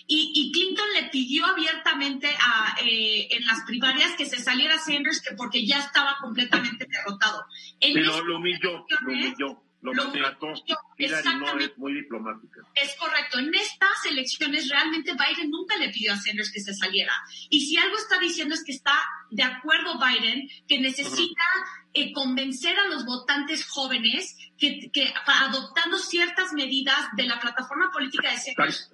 Y, y Clinton le pidió abiertamente a, eh, en las primarias que se saliera Sanders que porque ya estaba completamente derrotado. En Sí, lo, humilló, lo elecciones, humilló, lo lo maltrató. humilló, Hillary no exactamente. es muy diplomática. Es correcto. En estas elecciones realmente Biden nunca le pidió a Sanders que se saliera. Y si algo está diciendo es que está de acuerdo Biden que necesita eh, convencer a los votantes jóvenes que, que adoptando ciertas medidas de la plataforma política de Sanders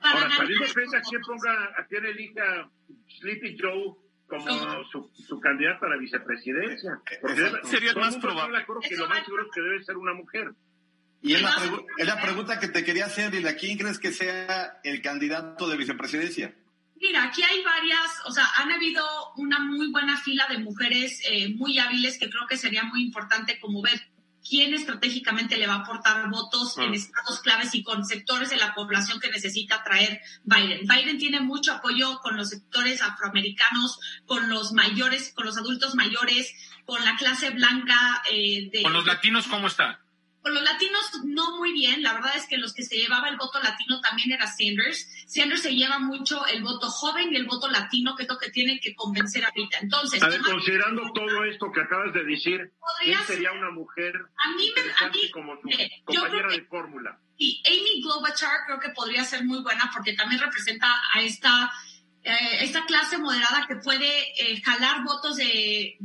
para Ahora, ganar a quién votos. ponga, a quién elija Sleepy Joe como su, su candidata a la vicepresidencia. Porque Sería más probable. que lo más seguro es que debe ser una mujer. Y es la, es la pregunta que te quería hacer, Lila. ¿Quién crees que sea el candidato de vicepresidencia? Mira, aquí hay varias, o sea, han habido una muy buena fila de mujeres eh, muy hábiles que creo que sería muy importante como ver quién estratégicamente le va a aportar votos en Mm. estados claves y con sectores de la población que necesita traer Biden. Biden tiene mucho apoyo con los sectores afroamericanos, con los mayores, con los adultos mayores, con la clase blanca eh, de... Con los latinos, ¿cómo está? Con los latinos no muy bien, la verdad es que los que se llevaba el voto latino también era Sanders. Sanders se lleva mucho el voto joven y el voto latino, que es lo que tiene que convencer ahorita. Entonces, A ver, tomando- considerando todo esto que acabas de decir, ¿quién sería ser- una mujer a mí, me, a interesante mí como yo compañera que de fórmula? y Amy Klobuchar creo que podría ser muy buena porque también representa a esta, eh, esta clase moderada que puede eh, jalar votos de,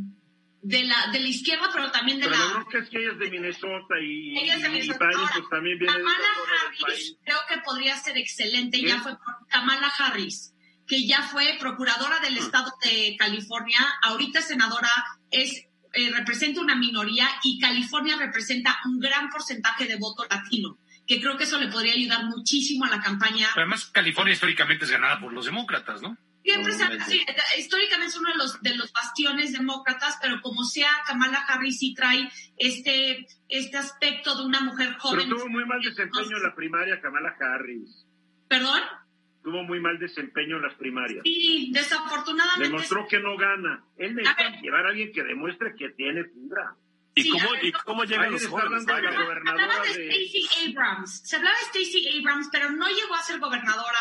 de, la, de la izquierda, pero también de Pero la... bronca es que ella es de Minnesota y, Ella es de y Minnesota. Biden pues, también viene de Kamala Harris creo que podría ser excelente, ya fue por Kamala Harris, que ya fue procuradora del estado de California, ahorita senadora, es eh, representa una minoría y California representa un gran porcentaje de voto latino, que creo que eso le podría ayudar muchísimo a la campaña. Además, California históricamente es ganada por los demócratas, ¿no? Siempre se sí, históricamente es uno de los, de los bastiones demócratas, pero como sea, Kamala Harris sí trae este, este aspecto de una mujer Pero joven. tuvo muy mal desempeño en la primaria Kamala Harris. ¿Perdón? Tuvo muy mal desempeño en las primarias. Sí, desafortunadamente. Demostró que no gana. Él necesita A llevar a alguien que demuestre que tiene fibra. ¿Y Sí, cómo, ver, y cómo llegan los jóvenes? gobernadora hablaba de de... Stacey Abrams. Se hablaba de Stacey Abrams, pero no llegó a ser gobernadora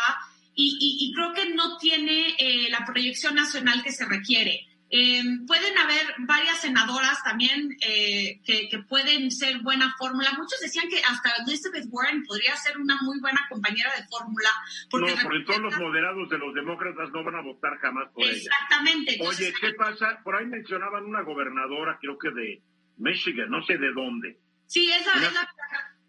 y, y- y creo que no tiene eh, la proyección nacional que se requiere. Eh, pueden haber varias senadoras también eh, que, que pueden ser buena fórmula. Muchos decían que hasta Elizabeth Warren podría ser una muy buena compañera de fórmula. Porque no, porque todos los moderados de los demócratas no van a votar jamás por ella. Exactamente. Oye, ¿qué pasa? Por ahí mencionaban una gobernadora, creo que de Michigan, no sé de dónde. Sí, es la, Mira. es la-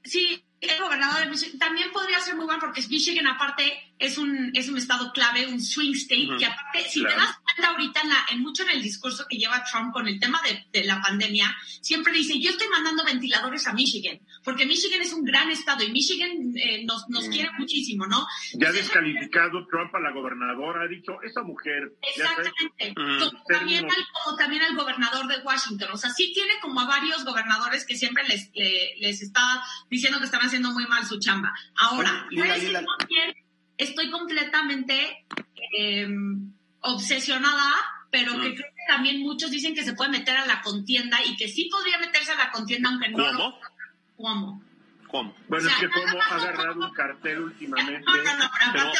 sí, es gobernador de Michigan. También podría ser muy bueno porque Michigan aparte es un, es un estado clave, un swing state, que aparte, si Claro. te das ahorita en, la, en mucho en el discurso que lleva Trump con el tema de, de la pandemia, siempre dice, yo estoy mandando ventiladores a Michigan, porque Michigan es un gran estado y Michigan eh, nos, nos Mm. quiere muchísimo, ¿no? Ya ha descalificado Trump a la gobernadora, ha dicho, esa mujer, Exactamente. Mm. Como también, al, como también al gobernador de Washington. O sea, sí tiene como a varios gobernadores que siempre les, le- les está diciendo que están haciendo muy mal su chamba. Ahora, Oye, Lila, Lila. estoy completamente eh, obsesionada, pero que Mm. creo que también muchos dicen que se puede meter a la contienda y que sí podría meterse a la contienda, aunque no lo... ¿Cómo? ¿Cómo? Bueno, O sea, es que como ha agarrado un cartel últimamente. No, no, no,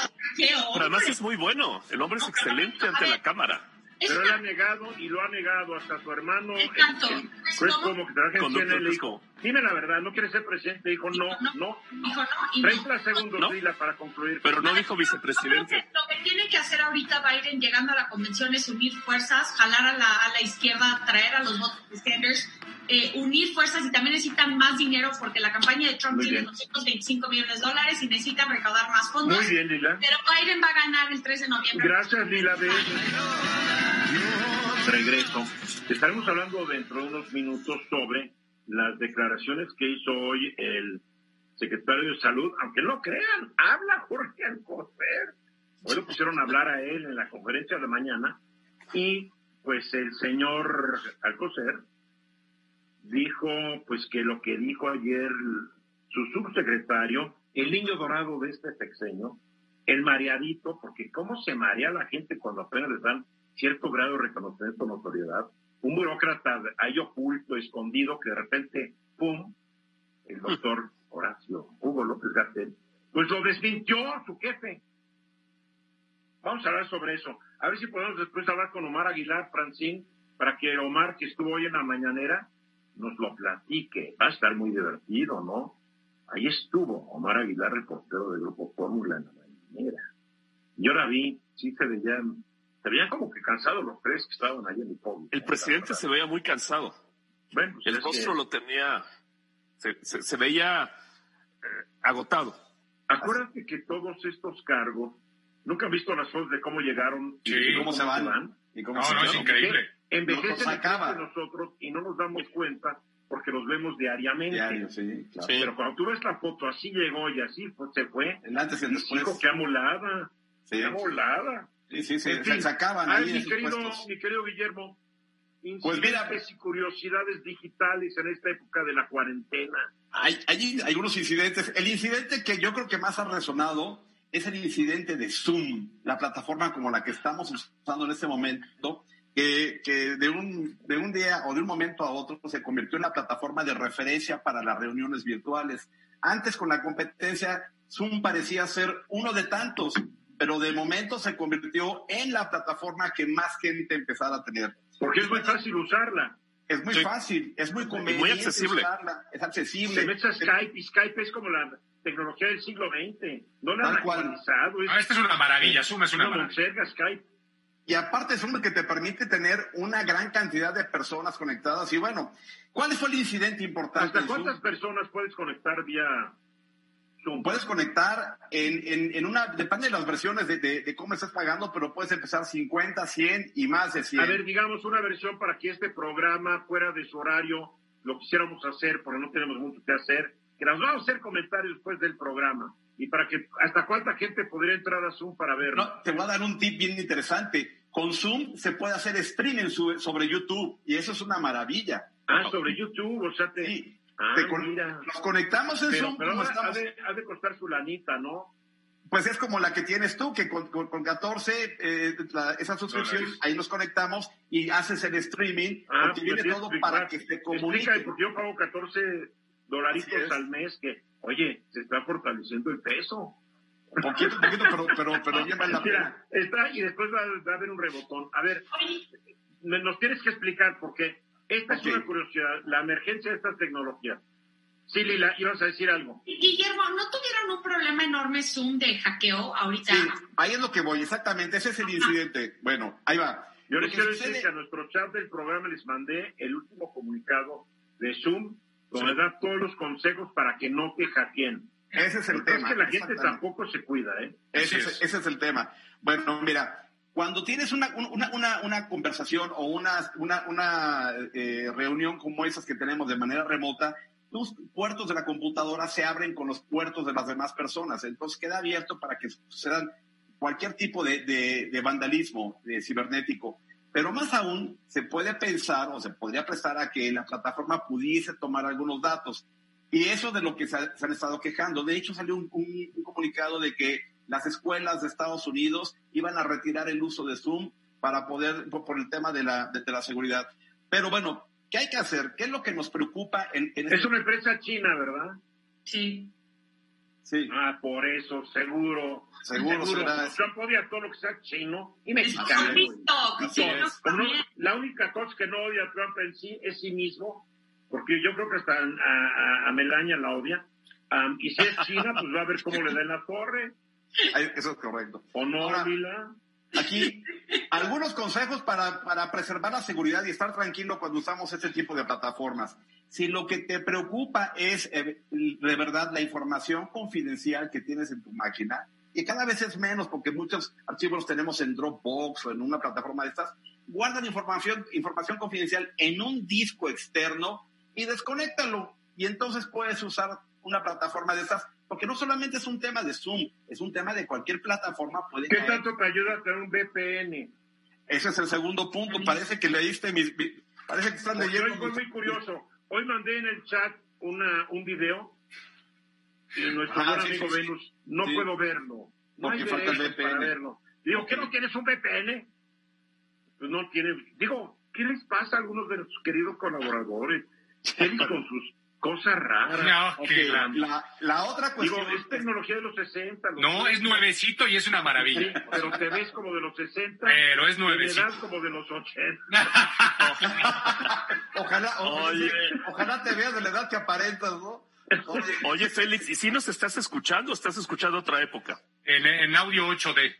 pero además es muy bueno. El hombre es pero excelente ante ver. la cámara. Pero él ha negado y lo ha negado hasta su hermano. Exacto. el- el Chris como- que trabaja en le dijo, dime la verdad, ¿no quieres ser presidente? Dijo, no, No. no. Dijo, no, y no. 30 segundos, No. Lila, para concluir. Pero no dijo vicepresidente. que Lo que tiene que hacer ahorita Biden llegando a la convención es unir fuerzas, jalar a la, a la izquierda, traer a los votos de Sanders, eh, unir fuerzas y también necesitan más dinero porque la campaña de Trump Muy tiene bien. 225 millones de dólares y necesitan recaudar más fondos. Muy bien, Lila. Pero Biden va a ganar el 3 de noviembre. Gracias, Lila B. Regreso. Estaremos hablando dentro de unos minutos sobre las declaraciones que hizo hoy el secretario de Salud, aunque no crean, habla Jorge Alcocer. Hoy lo pusieron a hablar a él en la conferencia de mañana y pues el señor Alcocer dijo pues que lo que dijo ayer su subsecretario, el niño dorado de este sexenio, el mareadito, porque cómo se marea la gente cuando apenas les dan cierto grado de reconocimiento notoriedad, un burócrata ahí oculto, escondido, que de repente, ¡pum!, el doctor Horacio Hugo López Gatell, pues lo desmintió su jefe. Vamos a hablar sobre eso. A ver si podemos después hablar con Omar Aguilar, Francín, para que Omar, que estuvo hoy en la mañanera, nos lo platique. Va a estar muy divertido, ¿no? Ahí estuvo Omar Aguilar, reportero del Grupo Fórmula en la mañanera. Yo la vi, sí se veían, se veían como que cansados los tres que estaban ahí en el podio. El presidente se veía muy cansado. Bueno, pues El rostro que- lo tenía, se, se- se veía eh, agotado. Acuérdate que todos estos cargos, nunca han visto las fotos de cómo llegaron y Sí, cómo cómo se van. Y como No, se no, es increíble. Envejecen de nosotros y no nos damos cuenta porque los vemos diariamente. Diario, sí, claro. Sí. Pero cuando tú ves la foto, así llegó y así pues, se fue. El antes y el después. Hijo, qué amolada. Sí, Qué amolada. Sí, sí, se, En fin. se acaban Ay, ahí en mi esos querido, mi querido Guillermo, Pues mira- incidentes y curiosidades digitales en esta época de la cuarentena. Hay, hay, hay unos incidentes. El incidente que yo creo que más ha resonado es el incidente de Zoom, la plataforma como la que estamos usando en este momento, que, que de, un, de un día o de un momento a otro se convirtió en la plataforma de referencia para las reuniones virtuales. Antes con la competencia, Zoom parecía ser uno de tantos, pero de momento se convirtió en la plataforma que más gente empezara a tener. Porque es muy fácil usarla. Es muy Sí. fácil, es muy conveniente. accesible. usarla, es accesible. Se metes a Skype y Skype es como la tecnología del siglo XX. No la han Tal actualizado. Es Ah, esta es una maravilla, Zoom es una una maravilla. Skype. Y aparte es uno que te permite tener una gran cantidad de personas conectadas. Y bueno, ¿cuál fue el incidente importante? ¿Hasta Zoom? cuántas personas puedes conectar vía Puedes conectar en, en, en una, depende de las versiones de, de, de cómo estás pagando, pero puedes empezar 50, 100 y más de 100. A ver, digamos una versión para que este programa fuera de su horario lo quisiéramos hacer, porque no tenemos mucho que hacer, que nos vamos a hacer comentarios después del programa. Y para que, ¿hasta cuánta gente podría entrar a Zoom para verlo? No, te voy a dar un tip bien interesante. Con Zoom se puede hacer streaming sobre YouTube y eso es una maravilla. Ah, sobre YouTube, o sea, te... Sí, ah, te con- mira. nos conectamos en Pero, Zoom pero como ha, estamos. de, ha de costar su lanita, ¿no? Pues es como la que tienes tú, que con, con, con 14, eh, la- esa suscripción, Dólares. ahí nos conectamos y haces el streaming, Ah, porque pues viene todo que para explicar. que Explica, comunique. porque yo pago 14 dolaritos al mes, que, oye, se está fortaleciendo el peso. Poquito, poquito, pero, pero, pero [laughs] bien vale la pena. Mira, está, y después va, va a haber un rebotón. A ver, me- nos tienes que explicar, porque esta es una curiosidad, la emergencia de esta tecnología. Sí, Lila, ibas a decir algo. Guillermo, ¿no tuvieron un problema enorme Zoom de hackeo ahorita? Sí, ahí es lo que voy, exactamente, ese es el incidente. Bueno, ahí va. Yo les quiero sucede- decir que a nuestro chat del programa les mandé el último comunicado de Zoom, donde da todos los consejos para que no te hackeen. Ese es el tema. es que la gente tampoco se cuida, ¿eh? Ese es. ese es el tema. Bueno, mira, cuando tienes una, una, una, una conversación o una, una, una eh, reunión como esas que tenemos de manera remota, tus puertos de la computadora se abren con los puertos de las demás personas. Entonces queda abierto para que sucedan cualquier tipo de, de, de vandalismo de cibernético. Pero más aún, se puede pensar o se podría prestar a que la plataforma pudiese tomar algunos datos. Y eso de lo que se han estado quejando. De hecho, salió un, un- un comunicado de que las escuelas de Estados Unidos iban a retirar el uso de Zoom para poder, por, por el tema de la, de, de la seguridad. Pero bueno, ¿qué hay que hacer? ¿Qué es lo que nos preocupa en, en Es este- una empresa china, ¿verdad? Sí. Sí, Ah, por eso, seguro. seguro será. Trump odia todo lo que sea chino y mexicano. sí, no- la única cosa que no odia a Trump en sí es sí mismo, porque yo creo que hasta a, a- a Melania la odia. Am, y si es China, pues va a ver cómo le da en la torre. [laughs] Eso es correcto. ¿O no, Ahora- Lila? Aquí, algunos consejos para, para preservar la seguridad y estar tranquilo cuando usamos este tipo de plataformas. Si lo que te preocupa es eh, de verdad la información confidencial que tienes en tu máquina, y cada vez es menos porque muchos archivos los tenemos en Dropbox o en una plataforma de estas, guardan información, información confidencial en un disco externo y desconéctalo. Y entonces puedes usar una plataforma de estas, porque no solamente es un tema de Zoom, es un tema de cualquier plataforma. Puede ¿Qué caer. tanto te ayuda a tener un VPN? Ese es el segundo punto. Parece que leíste mis... mi- parece que estás leyendo... hoy fue muy curioso. Hoy mandé en el chat una, un video y nuestro Ajá, buen sí, amigo sí, sí. Venus no puedo verlo. No Porque hay falta el para VPN. verlo. Digo, ¿qué no tienes un VPN? Pues no tiene. Digo, ¿qué les pasa a algunos de nuestros queridos colaboradores? Tienen con sus cosas raras. No, Ok, que la, la- otra Digo, cuestión... es tecnología de los 60. los No, es 70. nuevecito y es una Sí, maravilla. pero te ves como de los 60. Pero es nuevecito. edad como de los 80. [laughs] Ojalá, ojalá, Oye. ojalá te veas de la edad que aparentas, ¿no? Oye, Oye, Félix, ¿y si nos estás escuchando o estás escuchando otra época? En, en audio 8D.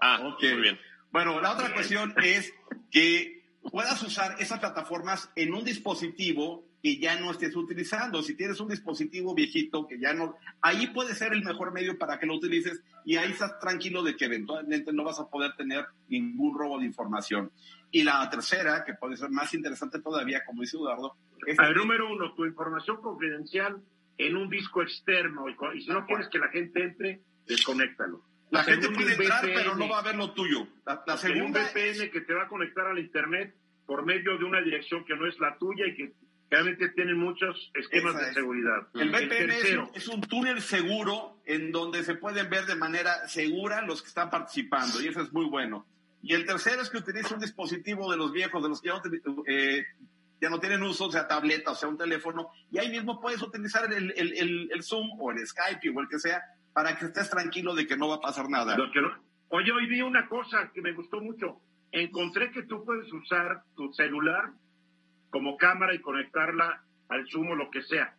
Ah, Ok. muy bien. Bueno, la otra cuestión es que puedas usar esas plataformas en un dispositivo que ya no estés utilizando. Si tienes un dispositivo viejito que ya no, ahí puede ser el mejor medio para que lo utilices y ahí estás tranquilo de que eventualmente no vas a poder tener ningún robo de información. Y la tercera, que puede ser más interesante todavía, como dice Eduardo, es... El número uno, tu información confidencial en un disco externo y, si no quieres que la gente entre, desconéctalo. La, gente puede entrar, pero no va a ver lo tuyo. La, segunda un VPN que te va a conectar al Internet por medio de una dirección que no es la tuya y que realmente tiene muchos esquemas de seguridad. El VPN es, un túnel seguro en donde se pueden ver de manera segura los que están participando y eso es muy bueno. Y el tercero es que utiliza un dispositivo de los viejos, de los que ya no, eh, ya no tienen uso, sea tableta, o sea un teléfono, y ahí mismo puedes utilizar el, el, el, Zoom o el Skype o el que sea para que estés tranquilo de que no va a pasar nada. Oye, hoy vi una cosa que me gustó mucho. Encontré que tú puedes usar tu celular como cámara y conectarla al Zoom o lo que sea.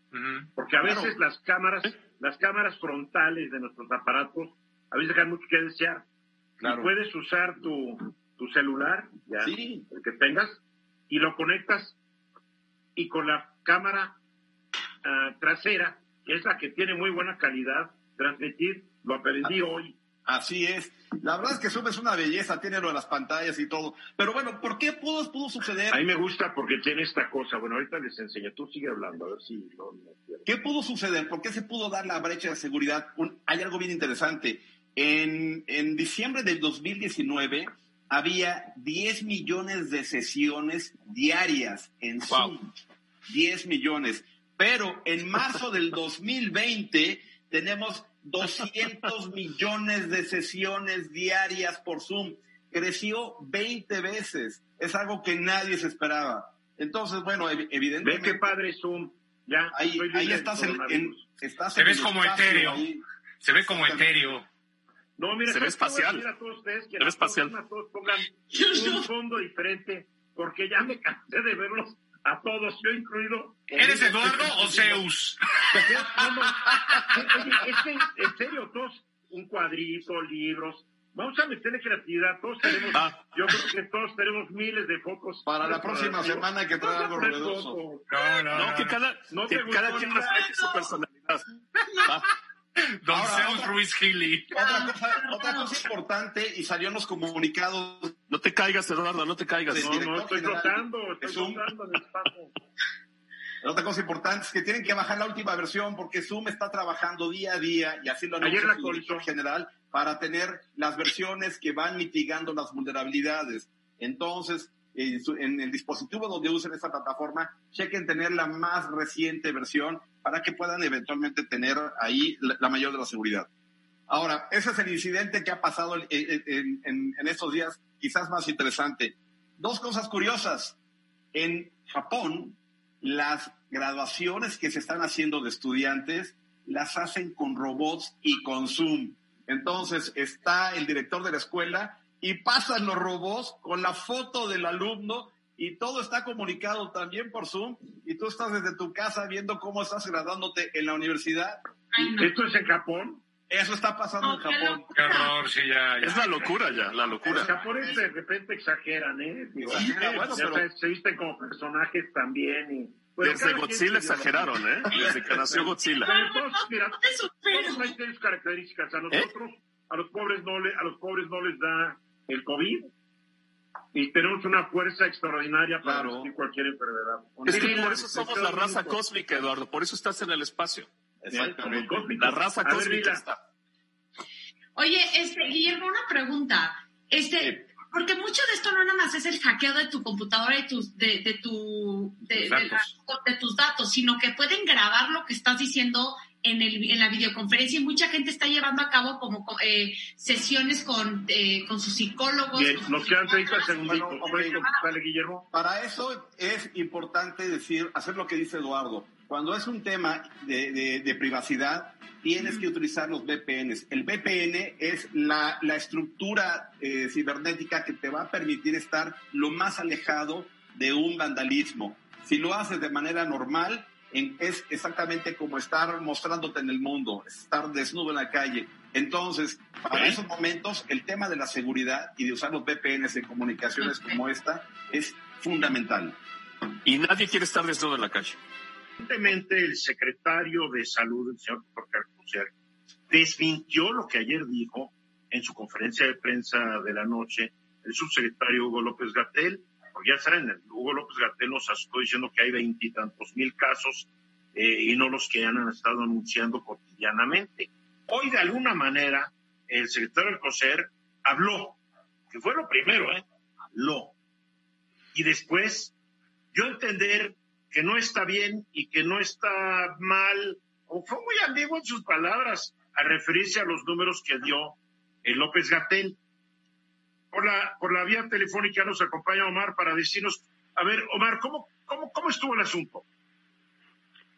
Porque a veces las cámaras, las cámaras frontales de nuestros aparatos, a veces dejan mucho que desear. Claro. puedes usar tu, tu celular, ya, el que tengas, y lo conectas y con la cámara ah, trasera, que es la que tiene muy buena calidad, transmitir, lo aprendí hoy. Así es. La verdad es que Zoom es una belleza, tiene lo de las pantallas y todo. Pero bueno, ¿por qué pudo, pudo suceder? A mí me gusta porque tiene esta cosa. Bueno, ahorita les enseño. Tú sigue hablando, a ver si... ¿Qué pudo suceder? ¿Por qué se pudo dar la brecha de seguridad? hay algo bien interesante. En, en diciembre del 2019 había 10 millones de sesiones diarias en Zoom. 10 millones. Pero en marzo del 2020 tenemos 200 millones de sesiones diarias por Zoom. Creció 20 veces. Es algo que nadie se esperaba. Entonces, bueno, evidentemente. Ve qué padre Zoom. Ya, ahí, ahí estás en, estás Se ves como etéreo. Se ve como etéreo. No, mira, se ve espacial. A todos ustedes que se ve espacial. todos pongan un fondo diferente, porque ya me cansé de verlos a todos, yo incluido. ¿Eres Eduardo o Zeus? es que, en serio, todos, un cuadrito, libros, Vamos a meterle creatividad. Todos tenemos, ah. yo creo que todos tenemos miles de focos. Para la próxima semana que trae algo novedoso. No, no, no, que cada, que cada quien refleje su personalidad. Don Zeus Ruiz Gili. Otra cosa, otra cosa importante, y salió en los comunicados. No te caigas, Eduardo, no te caigas. No, no, estoy flotando, estoy flotando en el espacio. [laughs] Otra cosa importante es que tienen que bajar la última versión porque Zoom está trabajando día a día y así lo anuncia el general para tener las versiones que van mitigando las vulnerabilidades. Entonces, en el dispositivo donde usen esta plataforma, chequen tener la más reciente versión para que puedan eventualmente tener ahí la, mayor de la seguridad. Ahora, ese es el incidente que ha pasado en, en, estos días, quizás más interesante. Dos cosas curiosas. En Japón, las graduaciones que se están haciendo de estudiantes las hacen con robots y con Zoom. Entonces está el director de la escuela y pasan los robots con la foto del alumno y todo está comunicado también por Zoom y tú estás desde tu casa viendo cómo estás graduándote en la universidad. ¿Esto es en Japón? Eso está pasando en Japón. Qué horror, sí, ya, Es la locura ya, la locura. Los japoneses de repente exageran, ¿eh? bueno, pero... se visten como personajes también y... Desde Godzilla exageraron, ¿eh? Desde que nació Godzilla. todos, mira, todos hay tres características. A nosotros, a los pobres no le, a los pobres no les da el COVID y tenemos una fuerza extraordinaria para claro. cualquier enfermedad. Es que por eso somos la raza cósmica, Eduardo, por eso estás en el espacio. Exactamente. La raza cósmica está. Oye, este, Guillermo, una pregunta. Este, porque mucho de esto no nada más es el hackeo de tu computadora y tus, de, de, tu, de, de, tus datos, sino que pueden grabar lo que estás diciendo en, el, en la videoconferencia y mucha gente está llevando a cabo como eh, sesiones con, eh, con sus psicólogos. Bien, nos quedan 30 segunditos. Guillermo? Para eso es importante decir, hacer lo que dice Eduardo. Cuando es un tema de, de, privacidad, tienes que utilizar los VPNs. El VPN es la, la estructura eh, cibernética que te va a permitir estar lo más alejado de un vandalismo. Si lo haces de manera normal, es exactamente como estar mostrándote en el mundo, estar desnudo en la calle. Entonces, para esos momentos, el tema de la seguridad y de usar los VPNs en comunicaciones como esta es fundamental. Y nadie quiere estar desnudo en la calle. Evidentemente, el secretario de Salud, el señor Jorge desmintió lo que ayer dijo en su conferencia de prensa de la noche el subsecretario Hugo López Gatel, porque ya saben, Hugo López Gatel nos asustó diciendo que hay veintitantos mil casos eh, y no los que han estado anunciando cotidianamente. Hoy, de alguna manera, el secretario del COSER habló, que fue lo primero, ¿eh? Habló. Y después yo entender que no está bien y que no está mal, o fue muy ambiguo en sus palabras a referirse a los números que dio López Gatel. Por la, por la vía telefónica nos acompaña Omar para decirnos, a ver, Omar, ¿cómo, cómo, cómo estuvo el asunto?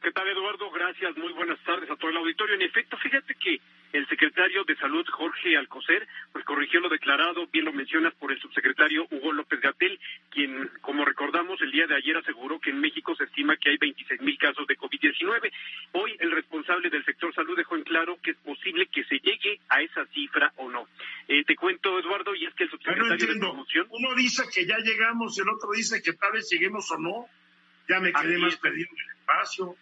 ¿Qué tal, Eduardo? Gracias. Muy buenas tardes a todo el auditorio. En efecto, fíjate que el secretario de Salud, Jorge Alcocer, pues corrigió lo declarado, bien lo mencionas, por el subsecretario Hugo López Gatel, quien, como recordamos, el día de ayer aseguró que en México se estima que hay 26 mil casos de COVID-19. Hoy el responsable del sector salud dejó en claro que es posible que se llegue a esa cifra o no. Eh, te cuento, Eduardo, y es que el subsecretario de Promoción... Uno dice que ya llegamos, el otro dice que tal vez lleguemos o no. Ya me quedé más perdido en el espacio.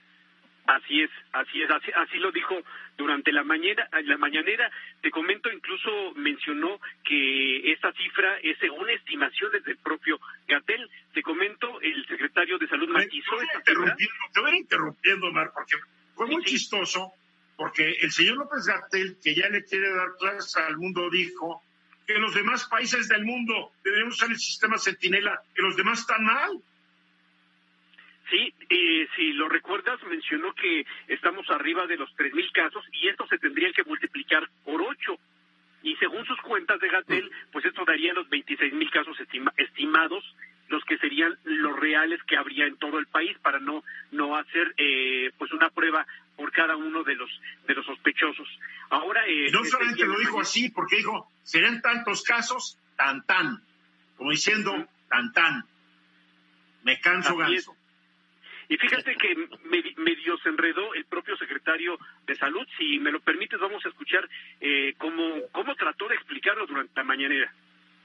Así es, así es, así, así lo dijo durante la mañana, la mañanera. Te comento, incluso mencionó que esta cifra es según estimaciones del propio Gatel. Te comento, el secretario de Salud matizó esta cifra. Te voy a interrumpiendo, Mar, porque fue muy chistoso, porque el señor López Gatel, que ya le quiere dar clases al mundo, dijo que los demás países del mundo debemos usar el sistema Centinela, que los demás están mal. Sí, eh, si lo recuerdas, mencionó que estamos arriba de los 3.000 casos y esto se tendría que multiplicar por 8. Y según sus cuentas de Gatel, pues esto daría los 26.000 casos estimados, los que serían los reales que habría en todo el país para no no hacer eh, pues una prueba por cada uno de los de los sospechosos. Ahora eh, no solamente lo dijo así, porque dijo serían tantos casos tan tan, como diciendo tan tan. Me canso ganso. Y fíjate que medio se enredó el propio secretario de Salud. Si me lo permites, vamos a escuchar eh, cómo, cómo trató de explicarlo durante la mañanera.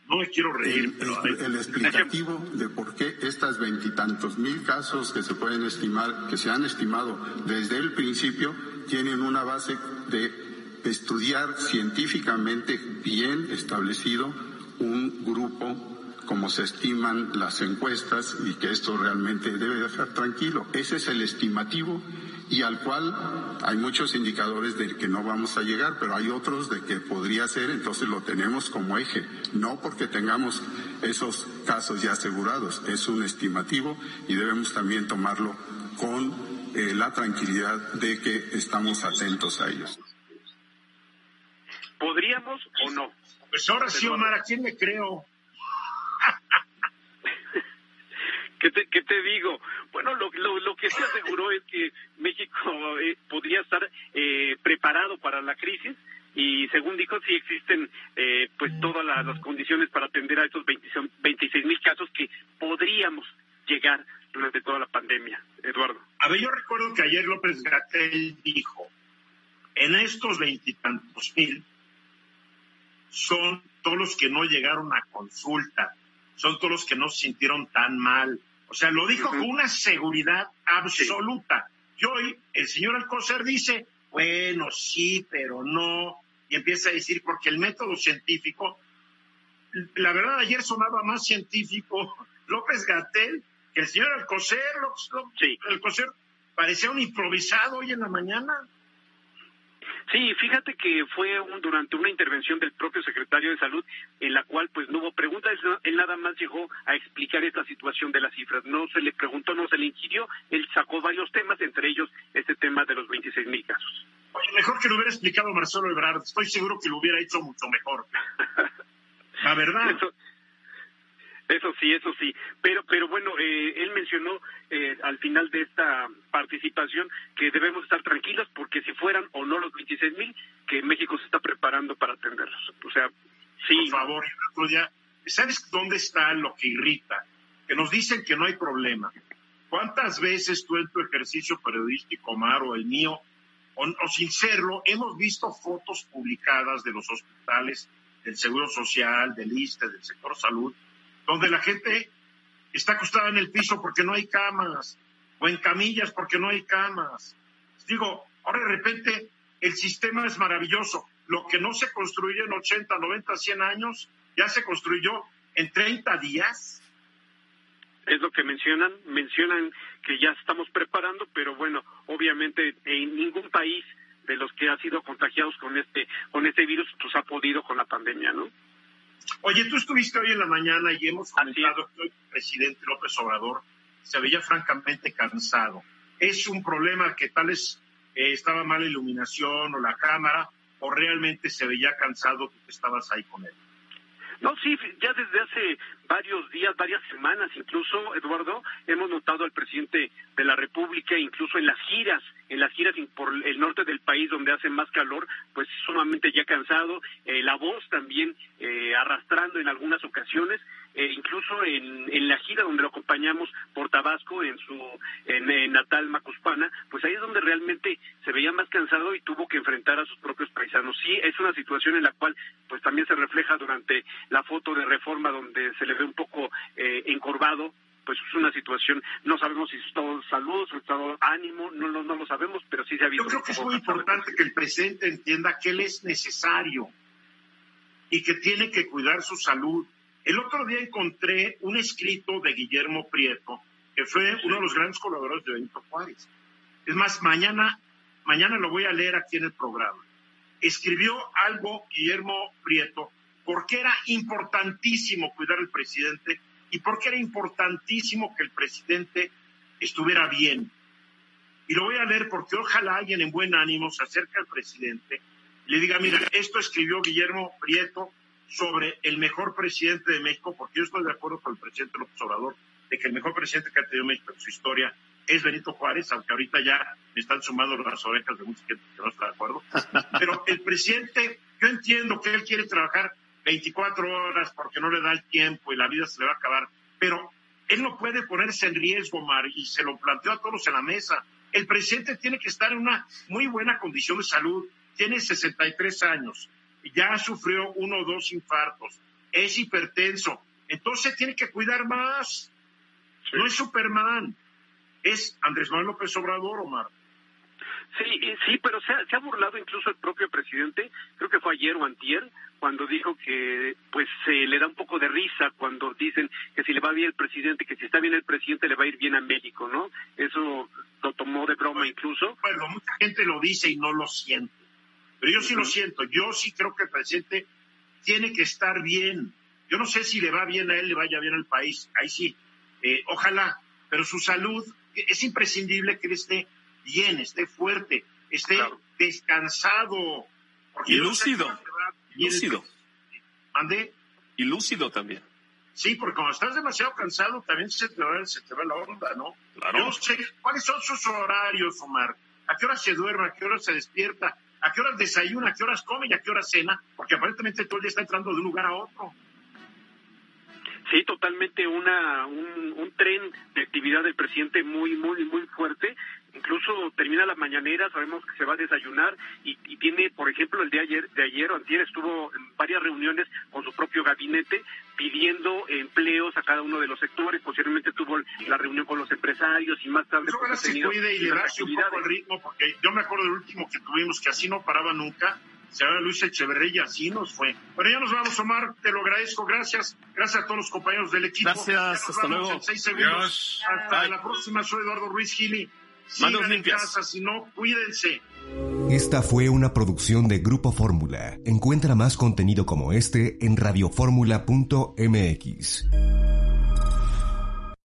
No me quiero reír, el, el, explicativo de por qué estas veintitantos mil casos que se pueden estimar, que se han estimado desde el principio, tienen una base de estudiar científicamente bien establecido un grupo como se estiman las encuestas y que esto realmente debe dejar tranquilo. Ese es el estimativo y al cual hay muchos indicadores de que no vamos a llegar, pero hay otros de que podría ser, entonces lo tenemos como eje, no porque tengamos esos casos ya asegurados, es un estimativo y debemos también tomarlo con eh, la tranquilidad de que estamos atentos a ellos. ¿Podríamos o no? Pues ahora sí, Omar, ¿a quién le creo? ¿Qué te, ¿Qué te, digo? Bueno, lo, lo, que se aseguró es que México eh, podría estar eh, preparado para la crisis y según dijo sí existen eh, pues todas las condiciones para atender a estos 26 mil casos que podríamos llegar durante toda la pandemia, Eduardo. A ver, yo recuerdo que ayer López Gatel dijo, en estos veintitantos mil son todos los que no llegaron a consulta, son todos los que no se sintieron tan mal. O sea, lo dijo con una seguridad absoluta. Y hoy el señor Alcocer dice, bueno, sí, pero no. Y empieza a decir, porque el método científico, la verdad ayer sonaba más científico [laughs] López Gatel que el señor Alcocer. Sí. Alcocer parecía un improvisado hoy en la mañana. Sí, fíjate que fue un, durante una intervención del propio secretario de Salud en la cual pues no hubo preguntas, él nada más llegó a explicar esta situación de las cifras. No se le preguntó, no se le inquirió, él sacó varios temas, entre ellos este tema de los 26 mil casos. Oye, mejor que lo hubiera explicado Marcelo Ebrard, estoy seguro que lo hubiera hecho mucho mejor. [laughs] La verdad. Eso sí, eso sí. Pero, pero bueno, eh, él mencionó eh, al final de esta participación que debemos estar tranquilos porque si fueran o no los 26 mil, que México se está preparando para atenderlos. O sea, sí. Por favor, ya, ¿sabes dónde está lo que irrita? Que nos dicen que no hay problema. ¿Cuántas veces tú en tu ejercicio periodístico, Omar, o el mío, o, o sin serlo, hemos visto fotos publicadas de los hospitales, del Seguro Social, del ISTE, del sector salud, donde la gente está acostada en el piso porque no hay camas, o en camillas porque no hay camas. Digo, ahora de repente el sistema es maravilloso. Lo que no se construyó en 80, 90, 100 años, ya se construyó en 30 días. Es lo que mencionan, mencionan que ya estamos preparando, pero bueno, obviamente en ningún país de los que ha sido contagiados con este con este virus pues ha podido con la pandemia, ¿no? Oye, tú estuviste hoy en la mañana y hemos comentado que el presidente López Obrador se veía francamente cansado. Es un problema que tal vez eh, estaba mala iluminación o la cámara, o realmente se veía cansado que estabas ahí con él. No, sí, ya desde hace varios días, varias semanas incluso, Eduardo, hemos notado al presidente de la República, incluso en las giras, en las giras por el norte del país donde hace más calor, pues sumamente ya cansado, eh, la voz también eh, arrastrando en algunas ocasiones, eh, incluso en, en, la gira donde lo acompañamos por Tabasco, en su en, natal Macuspana, pues ahí es donde realmente se veía más cansado y tuvo que enfrentar a sus propios paisanos. Sí, es una situación en la cual pues también se refleja durante la foto de reforma donde se le ve un poco eh, encorvado, pues es una situación, no sabemos si es todo salud, su estado ánimo, no, no, no lo sabemos, pero sí se ha visto. Yo creo que es muy importante que el presidente entienda que él es necesario y que tiene que cuidar su salud el otro día encontré un escrito de Guillermo Prieto, que fue uno de los grandes colaboradores de Benito Juárez. Es más, mañana, mañana lo voy a leer aquí en el programa. Escribió algo Guillermo Prieto porque era importantísimo cuidar al presidente y porque era importantísimo que el presidente estuviera bien. Y lo voy a leer porque ojalá alguien en buen ánimo se acerque al presidente y le diga, mira, esto escribió Guillermo Prieto sobre el mejor presidente de México, porque yo estoy de acuerdo con el presidente López Obrador, de que el mejor presidente que ha tenido México en su historia es Benito Juárez, aunque ahorita ya me están sumando las orejas de gente que no está de acuerdo. [laughs] Pero el presidente, yo entiendo que él quiere trabajar 24 horas porque no le da el tiempo y la vida se le va a acabar, pero él no puede ponerse en riesgo, Mar, y se lo planteó a todos en la mesa. El presidente tiene que estar en una muy buena condición de salud, tiene 63 años, ya sufrió uno o dos infartos, es hipertenso, entonces tiene que cuidar más. No es Superman, es Andrés Manuel López Obrador, Omar. Sí, sí, pero se ha, se ha, burlado incluso el propio presidente, creo que fue ayer o antier, cuando dijo que pues se le da un poco de risa cuando dicen que si le va bien el presidente, que si está bien el presidente le va a ir bien a México, ¿no? Eso lo tomó de broma incluso. Bueno, mucha gente lo dice y no lo siente. Pero yo sí lo siento, yo sí creo que el presidente tiene que estar bien. Yo no sé si le va bien a él, le vaya bien al país, ahí sí, eh, ojalá, pero su salud es imprescindible que él esté bien, esté fuerte, esté descansado. Y lúcido. lúcido. ¿Mande? Y lúcido también. Sí, porque cuando estás demasiado cansado también se te va, se te va la onda, ¿no? Claro. Yo sé cuáles son sus horarios, Omar. ¿A qué hora se duerme? ¿A qué hora se despierta? A qué horas desayuna, a qué horas come y a qué horas cena, porque aparentemente todo el día está entrando de un lugar a otro. Sí, totalmente una un, un tren de actividad del presidente muy, muy, muy fuerte incluso termina la mañanera, sabemos que se va a desayunar y, y, tiene, por ejemplo, el de ayer, de ayer o antier estuvo en varias reuniones con su propio gabinete pidiendo empleos a cada uno de los sectores, posiblemente tuvo la reunión con los empresarios y más tarde... Pues, se cuide y le un poco el ritmo, porque yo me acuerdo del último que tuvimos, que así no paraba nunca, se llama Luis Echeverría, así nos fue. Bueno, ya nos vamos, Omar, te lo agradezco, gracias, gracias a todos los compañeros del equipo. Gracias, hasta luego. Hasta la próxima, soy Eduardo Ruiz Gili. Manos limpias. Casa, si no, cuídense. Esta fue una producción de Grupo Fórmula. Encuentra más contenido como este en radioformula.mx.